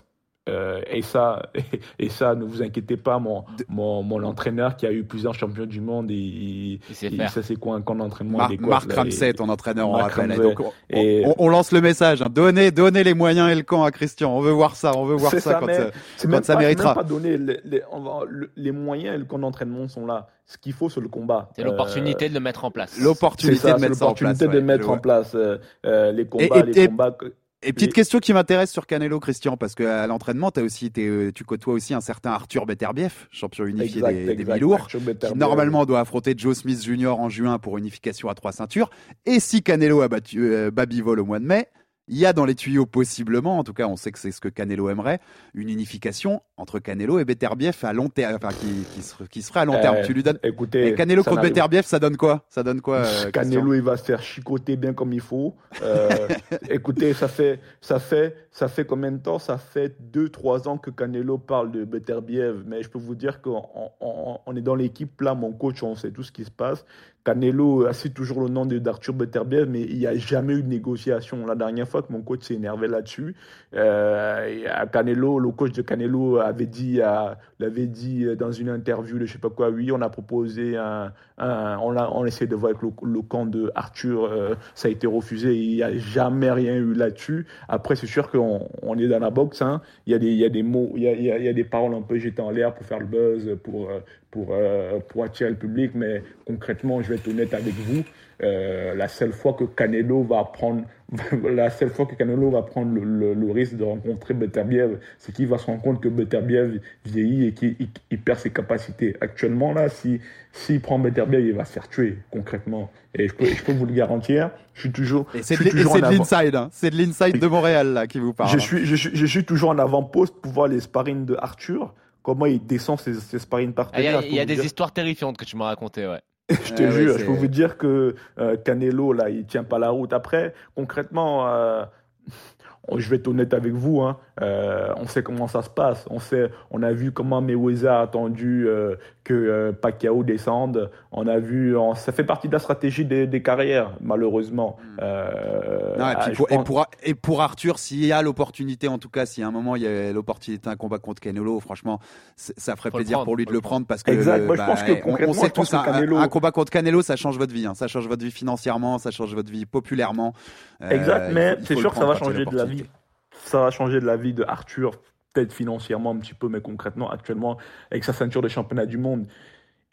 H: Euh, et ça, et, ça, ne vous inquiétez pas, mon, mon, mon entraîneur qui a eu plusieurs champions du monde, il,
G: Il
H: il- ça c'est quoi un camp d'entraînement
F: Mar- Marc
H: là,
F: Ramsey,
H: et-
F: ton entraîneur, on rappelle. Donc, on,
H: Et-
F: on- on lance le message. hein. Donnez, donnez les moyens et le camp à Christian. On veut voir ça. On veut voir ça,
H: ça,
F: quand
H: mais
F: ça-
H: c'est
F: quand
H: même
F: ça
H: pas-
F: méritera.
H: même pas donné les, les- on va- le- les moyens et le camp d'entraînement sont là. Ce qu'il faut, c'est le combat.
G: C'est l'opportunité
H: Euh,
G: de le mettre en place.
F: L'opportunité de mettre ça en place.
H: l'opportunité de
F: ouais,
H: mettre
F: je
H: en
F: vois.
H: place euh, euh, les combats,
F: et-
H: les
F: et-
H: combats. que-
F: Et petite question qui m'intéresse sur Canelo, Christian, parce qu'à l'entraînement, t'as aussi, t'es, euh, tu côtoies aussi un certain Arthur Beterbiev, champion unifié
H: Exact,
F: des, des
H: exact. Arthur
F: qui normalement doit affronter Joe Smith Jr. en juin pour unification à trois ceintures. Et si Canelo a battu euh, Babivol au mois de mai, il y a dans les tuyaux possiblement, en tout cas on sait que c'est ce que Canelo aimerait, une unification entre Canelo et Beterbiev à long terme, enfin qui, qui, se, qui se à long terme.
H: Euh,
F: tu lui donnes.
H: Écoutez,
F: Et Canelo contre Beterbiev, ça donne quoi? Ça donne quoi euh,
H: Canelo, il va se faire chicoter bien comme il faut. Euh, écoutez, ça fait, ça fait, ça fait combien de temps? Ça fait 2-3 ans que Canelo parle de Beterbiev. Mais je peux vous dire qu'on on, on est dans l'équipe là, mon coach, on sait tout ce qui se passe. Canelo a cite toujours le nom d'Arthur Beterbiev, mais il n'y a jamais eu de négociation. La dernière fois que mon coach s'est énervé là-dessus, euh, à Canelo, le coach de Canelo avait dit, l'avait dit dans une interview de je sais pas quoi, oui, on a proposé un, on a, on essaie de voir avec le, camp de Arthur, euh, ça a été refusé. Il n'y a jamais rien eu là-dessus. Après, c'est sûr qu'on on est dans la boxe. hein. Il y a des, il y a mots, il y a, il y a- des paroles un peu jetées en l'air pour faire le buzz, pour, euh, pour, euh, pour attirer le public. Mais concrètement, je vais être honnête avec vous. euh, la seule fois que Canelo va prendre, la seule fois que Canelo va prendre le, le- le risque de rencontrer Beterbiev, c'est qu'il va se rendre compte que Beterbiev vieillit et qu'il il- il perd ses capacités. Actuellement, là, si s'il prend Beterbiev, il va se faire tuer concrètement. Et je peux, je peux vous le garantir. Je suis toujours.
F: Et c'est de, l'inside, hein. c'est de l'inside de Montréal là qui vous parle.
H: je suis, je, suis, je suis toujours en avant-poste pour voir les sparring de Arthur. Comment il descend ses, ses sparring
G: Ah, Il y a,
H: partenaires.
G: y des
H: dire-
G: histoires terrifiantes que tu m'as racontées, ouais.
H: je te
F: Ah
H: jure, je peux vous dire que euh, Canelo, là, il tient pas la route. Après, concrètement, euh, je vais être honnête avec vous, hein, euh, on sait comment ça se passe. On, sait, on a vu comment Mayweather a attendu euh, que euh, Pacquiao descende. On a vu, on- ça fait partie de la stratégie des, des carrières, malheureusement. Euh,
F: Non, et, puis pour, et,
H: pense-
F: pour, et pour Arthur, s'il y a l'opportunité, en tout cas, si à un moment il y a l'opportunité d'un combat contre Canelo, franchement, ça ferait plaisir
G: prendre,
F: pour lui de
G: le
F: prendre parce que
H: Exact.
F: le-
H: Moi, je pense que
F: on- sait tous
H: que
F: un,
H: Canelo-
F: un combat contre Canelo, ça change votre vie. hein. Ça change votre vie financièrement, ça change votre vie populairement. Euh,
H: Exact, mais c'est sûr que ça va changer de la vie. Ça va changer de la vie de Arthur, peut-être financièrement un petit peu, mais concrètement, actuellement, avec sa ceinture de championnat du monde,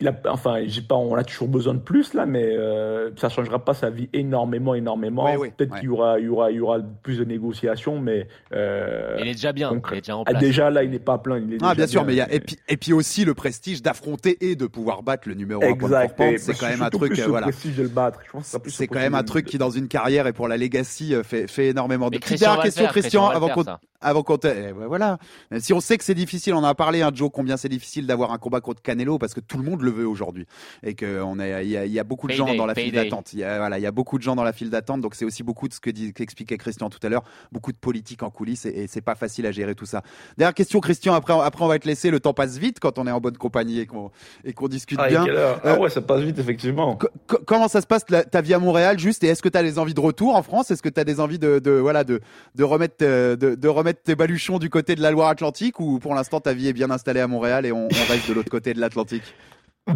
H: il a, enfin, j'ai pas, on a toujours besoin de plus là, mais euh, ça changera pas sa vie énormément, énormément.
F: Ouais, ouais,
H: peut-être
F: ouais.
H: qu'il y aura, il y aura, il y aura plus de négociations, mais euh,
G: Il est déjà bien, il est déjà en
H: ah,
G: place.
H: déjà là, il n'est pas à plein. Il est
F: Ah,
H: déjà
F: bien sûr, mais il y a, et, puis, et puis aussi le prestige d'affronter et de pouvoir battre le numéro 1
H: Exact. et
F: C'est quand même un truc,
H: plus
F: euh, voilà.
H: prestige de le battre.
F: C'est quand même un truc
H: de-
F: qui, dans une carrière et pour la legacy, euh, fait, fait énormément de. Petite
G: Christian
F: dernière question, Christian, avant qu'on avant qu'on te- eh ben voilà. Si on sait que c'est difficile, on en a parlé, hein, Joe, combien c'est difficile d'avoir un combat contre Canelo parce que tout le monde le veut aujourd'hui et que on est, il y a, il y a beaucoup de gens dans la file d'attente. Il y a, voilà, il y a beaucoup de gens dans la file d'attente, donc c'est aussi beaucoup de ce que dit, qu'expliquait Christian tout à l'heure, beaucoup de politique en coulisses et, et c'est pas facile à gérer tout ça. Dernière question, Christian. Après, après on va te laisser. Le temps passe vite quand on est en bonne compagnie et qu'on et qu'on discute
H: Ah,
F: bien. Euh,
H: Ah ouais, ça passe vite, effectivement.
F: Co- co- comment ça se passe la- ta vie à Montréal juste et est-ce que tu as des envies de retour en France? Est-ce que tu as des envies de, de voilà de, de remettre euh, de, de remettre tes baluchons du côté de la Loire-Atlantique? Ou pour l'instant ta vie est bien installée à Montréal et on, on reste de l'autre côté de l'Atlantique?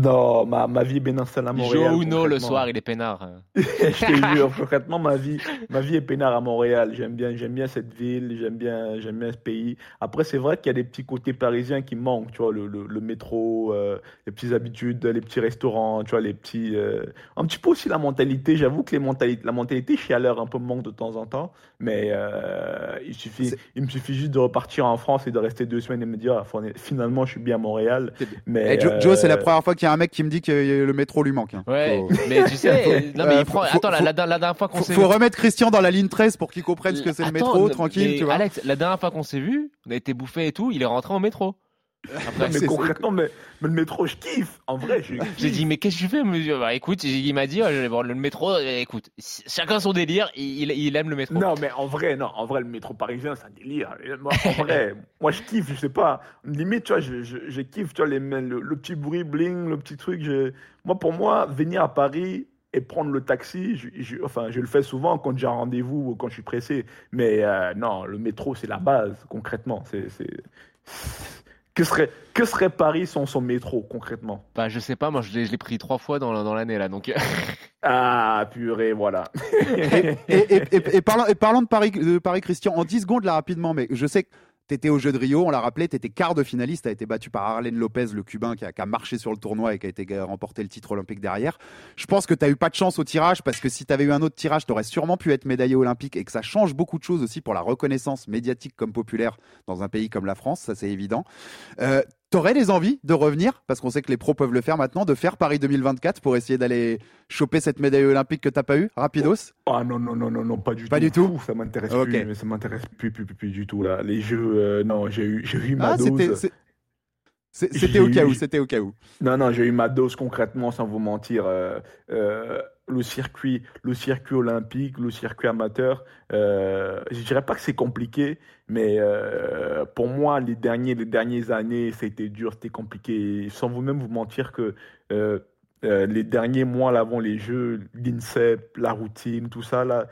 H: Non, ma, ma vie est bien installée à Montréal.
G: joue au Uno le soir, il est peinard.
H: je te jure, concrètement, ma vie, ma vie est peinard à Montréal. J'aime bien, j'aime bien cette ville, j'aime bien, j'aime bien ce pays. Après, c'est vrai qu'il y a des petits côtés parisiens qui manquent, tu vois, le, le, le métro, euh, les petites habitudes, les petits restaurants, tu vois, les petits, euh, un petit peu aussi la mentalité. J'avoue que les mentalités, la mentalité chialeur un peu me manque de temps en temps, mais euh, il suffit, il me suffit juste de repartir en France et de rester deux semaines et me dire, ah, finalement, je suis bien à Montréal. Mais
F: Eh, Joe, Joe, c'est la première fois qu'il y a un mec qui me dit que le métro lui manque. hein.
G: Ouais,
F: Faut-
G: mais tu sais, non mais
F: Euh,
G: il prend.
F: faut-
G: Attends, la,
F: faut-
G: la, la dernière fois qu'on s'est
F: faut remettre Christian dans la ligne 13 pour qu'il comprenne ce que c'est le métro, tranquille, tu vois.
G: Alex, la dernière fois qu'on s'est vu, on a été bouffé et tout, il est rentré en métro. Après,
H: mais concrètement, mais, mais le métro, je kiffe. En vrai,
G: J'ai dit, mais qu'est-ce que tu fais monsieur Bah écoute, il m'a dit, bon, le métro, écoute, chacun son délire, il, il aime le métro.
H: Non, mais en vrai, non, en vrai, le métro parisien, c'est un délire. Moi, en vrai, moi, je kiffe, je sais pas. Limite, tu vois, je, je, je kiffe, tu vois, les, le, le petit bruit bling, le petit truc. Je... Moi, pour moi, venir à Paris et prendre le taxi, je, je- enfin, je le fais souvent quand j'ai un rendez-vous ou quand je suis pressé. Mais euh, non, le métro, c'est la base, concrètement. C'est... Que serait, que serait Paris sans son métro, concrètement?
G: Bah je sais pas, moi je l'ai je l'ai pris trois fois dans, dans l'année là, donc. euh,
H: Ah, purée, voilà.
F: et, et- et- et parlant, et parlant de Paris, de Paris Christian, en 10 secondes là rapidement, mais je sais que tu étais au jeu de Rio, on l'a rappelé, tu étais quart de finaliste, tu as été battu par Arlen Lopez, le Cubain qui a, marché sur le tournoi et qui a été remporté le titre olympique derrière. Je pense que tu as eu pas de chance au tirage parce que si tu avais eu un autre tirage, tu aurais sûrement pu être médaillé olympique et que ça change beaucoup de choses aussi pour la reconnaissance médiatique comme populaire dans un pays comme la France, ça c'est évident. Euh, T'aurais des envies de revenir, parce qu'on sait que les pros peuvent le faire maintenant, de faire Paris 2024 pour essayer d'aller choper cette médaille olympique que t'as pas eu, rapidos?
H: Ah non, non, non, non, non, pas du
F: Pas
H: tout.
F: du tout?
H: Ça m'intéresse
F: Ok.
H: plus, mais ça m'intéresse plus, plus, plus, plus du tout, là. Les jeux, euh, non, j'ai eu, j'ai eu ma
F: Ah,
H: dose.
F: C'était au cas où, c'était au cas où.
H: Non, non, j'ai eu ma dose concrètement, sans vous mentir. Euh, euh, le circuit, le circuit olympique, le circuit amateur, euh, je dirais pas que c'est compliqué, mais euh, pour moi, les derniers, les dernières années, c'était dur, c'était compliqué. Sans vous-même vous mentir que les derniers mois là, avant les Jeux, l'INSEP, la routine, tout ça là,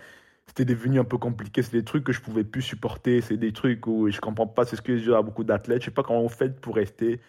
H: c'était devenu un peu compliqué. C'est des trucs que je pouvais plus supporter. C'est des trucs où je comprends pas. C'est ce que je dis à beaucoup d'athlètes. Je sais pas comment on fait pour rester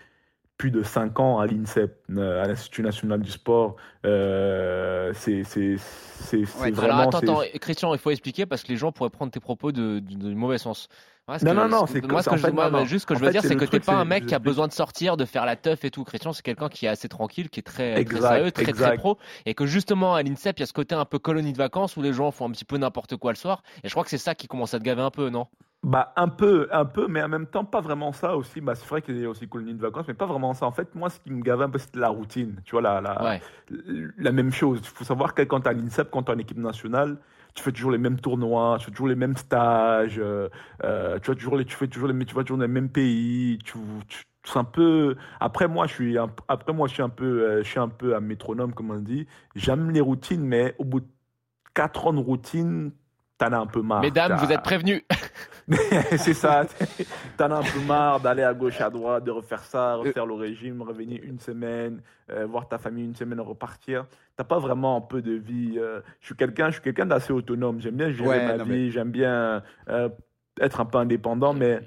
H: plus de 5 ans à l'INSEP, euh, à l'Institut national du sport. Euh, c'est c'est c'est
G: Alors
H: vraiment.
G: attends, Christian, il faut expliquer parce que les gens pourraient prendre tes propos de, de, de mauvais sens. Moi,
H: Non,
G: que-
H: non, non,
G: ce-
H: c'est
G: moi, ce que je,
H: fait,
G: moi,
H: non,
G: juste ce que
H: En
G: je veux
H: fait,
G: dire,
H: c'est
G: que t'es pas un mec qui a besoin de sortir, de faire la teuf et tout. Christian, c'est quelqu'un qui est assez tranquille, qui est très, sérieux, très, très pro. Et que justement, à l'INSEP, il y a ce côté un peu colonie de vacances où les gens font un petit peu n'importe quoi le soir. Et je crois que c'est ça qui commence à te gaver un peu, non?
H: Bah un peu, un peu, mais en même temps pas vraiment ça aussi. Bah c'est vrai qu'il y a aussi colonie de vacances, mais pas vraiment ça. En fait, moi, ce qui me gavait un peu, c'était la routine. Tu vois, la, la,
G: Ouais.
H: la même chose. Il faut savoir que quand tu es à l'INSEP, quand tu es en équipe nationale, tu fais toujours les mêmes tournois, tu fais toujours les mêmes stages, euh, euh, tu, vois, toujours les, tu fais toujours les, tu vas toujours dans les mêmes pays. Tu, tu- c'est un peu. Après moi, je suis un, après moi, je suis un peu, euh, je suis un peu un métronome, comme on dit. J'aime les routines, mais au bout de 4 ans de routine, t'en as un peu marre.
G: Mesdames, vous êtes prévenus.
H: c'est ça. T'en as un peu marre d'aller à gauche, à droite, de refaire ça, refaire le régime, revenir une semaine, euh, voir ta famille une semaine, repartir. T'as pas vraiment un peu de vie. euh, je suis quelqu'un, je suis quelqu'un d'assez autonome. J'aime bien gérer
F: Ouais,
H: ma vie. J'aime bien euh, être un peu indépendant, mais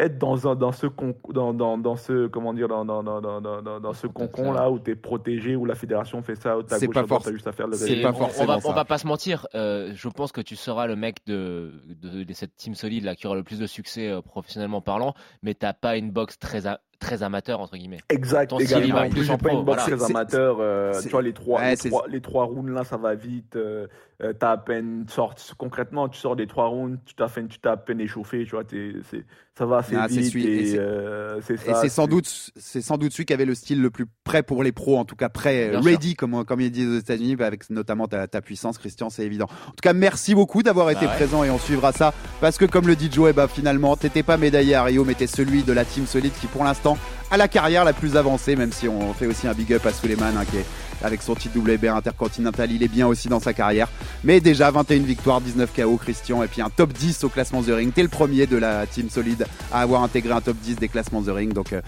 H: être dans un dans ce con, dans, dans, dans ce comment dire dans dans dans dans dans, dans ce concon là où t'es protégé où la fédération fait ça où t'as gauche
F: pas
H: à droite,
F: forc-
H: t'as juste à faire le
F: c'est pas
G: on- on,
F: forcément
G: va,
F: ça.
G: on va pas se mentir. euh, je pense que tu seras le mec de, de, de cette team solide là qui aura le plus de succès euh, professionnellement parlant, mais t'as pas une boxe très, a- très amateur entre guillemets.
H: Exact,
G: Ton style, il
H: également.
G: va
H: En
G: plus en
H: j'ai pas
G: pro,
H: une boxe
G: voilà.
H: très amateur. euh, tu vois, les trois,
F: Ouais,
H: les, trois, les trois rounds là, ça va vite. Euh, euh, t'as à peine sorti, concrètement, tu sors des trois rounds, tu t'as t'as à peine échauffé. Tu vois, t'es- c'est- ça va assez
F: Ah, c'est
H: vite.
F: et
H: et
F: c'est-
H: euh, c'est
F: sans doute, c'est sans doute celui qui avait le style le plus prêt pour les pros, en tout cas prêt,
G: Bien
F: ready, comme, comme ils disent aux États-Unis, bah, avec notamment ta, ta puissance, Christian, c'est évident. En tout cas, merci beaucoup d'avoir été
G: Bah ouais.
F: présent et on suivra ça. Parce que, comme le dit Joe, eh ben, finalement, t'étais pas médaillé à Rio, mais t'es celui de la team solide qui, pour l'instant, a la carrière la plus avancée, même si on fait aussi un big up à Suleiman, hein, qui est avec son titre WB intercontinental, il est bien aussi dans sa carrière. Mais déjà, 21 victoires, 19 KO, Christian, et puis un top 10 au classement The Ring. T'es le premier de la team solide à avoir intégré un top 10 des classements The Ring. Donc, euh,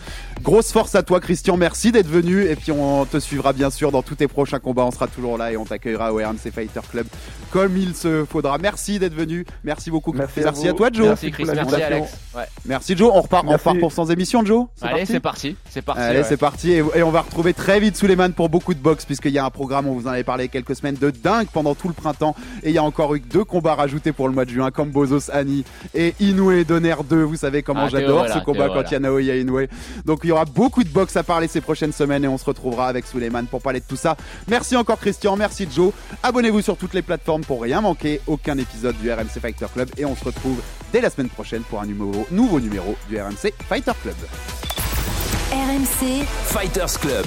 F: grosse force à toi, Christian. Merci d'être venu. Et puis, on te suivra bien sûr dans tous tes prochains combats. On sera toujours là et on t'accueillera au RMC Fighter Club comme il se faudra. Merci d'être venu. Merci beaucoup.
H: Merci
F: Merci,
H: à
F: toi, Joe.
G: Merci Chris, merci Alex. Ouais.
F: Merci, Joe. On repart, on
H: Merci.
F: repart pour 100 émissions, Joe.
G: Allez, c'est parti, c'est parti.
F: Allez,
G: ouais.
F: c'est parti. Et, et on va retrouver très vite Suleiman pour beaucoup de box, puisqu'il y a un programme, on vous en avait parlé quelques semaines, de dingue pendant tout le printemps. Et il y a encore eu deux combats rajoutés pour le mois de juin, comme Bozos Annie et Inoue Donner 2. Vous savez comment
G: Ah,
F: j'adore
G: voilà,
F: ce combat quand il y a Naoya Inoue. Donc il y aura beaucoup de box à parler ces prochaines semaines et on se retrouvera avec Suleiman pour parler de tout ça. Merci encore Christian, merci Joe. Abonnez-vous sur toutes les plateformes pour rien manquer, aucun épisode du RMC Fighter Club. Et on se retrouve dès la semaine prochaine pour un numéro, nouveau numéro du RMC Fighter Club.
D: RMC
B: Fighters Club.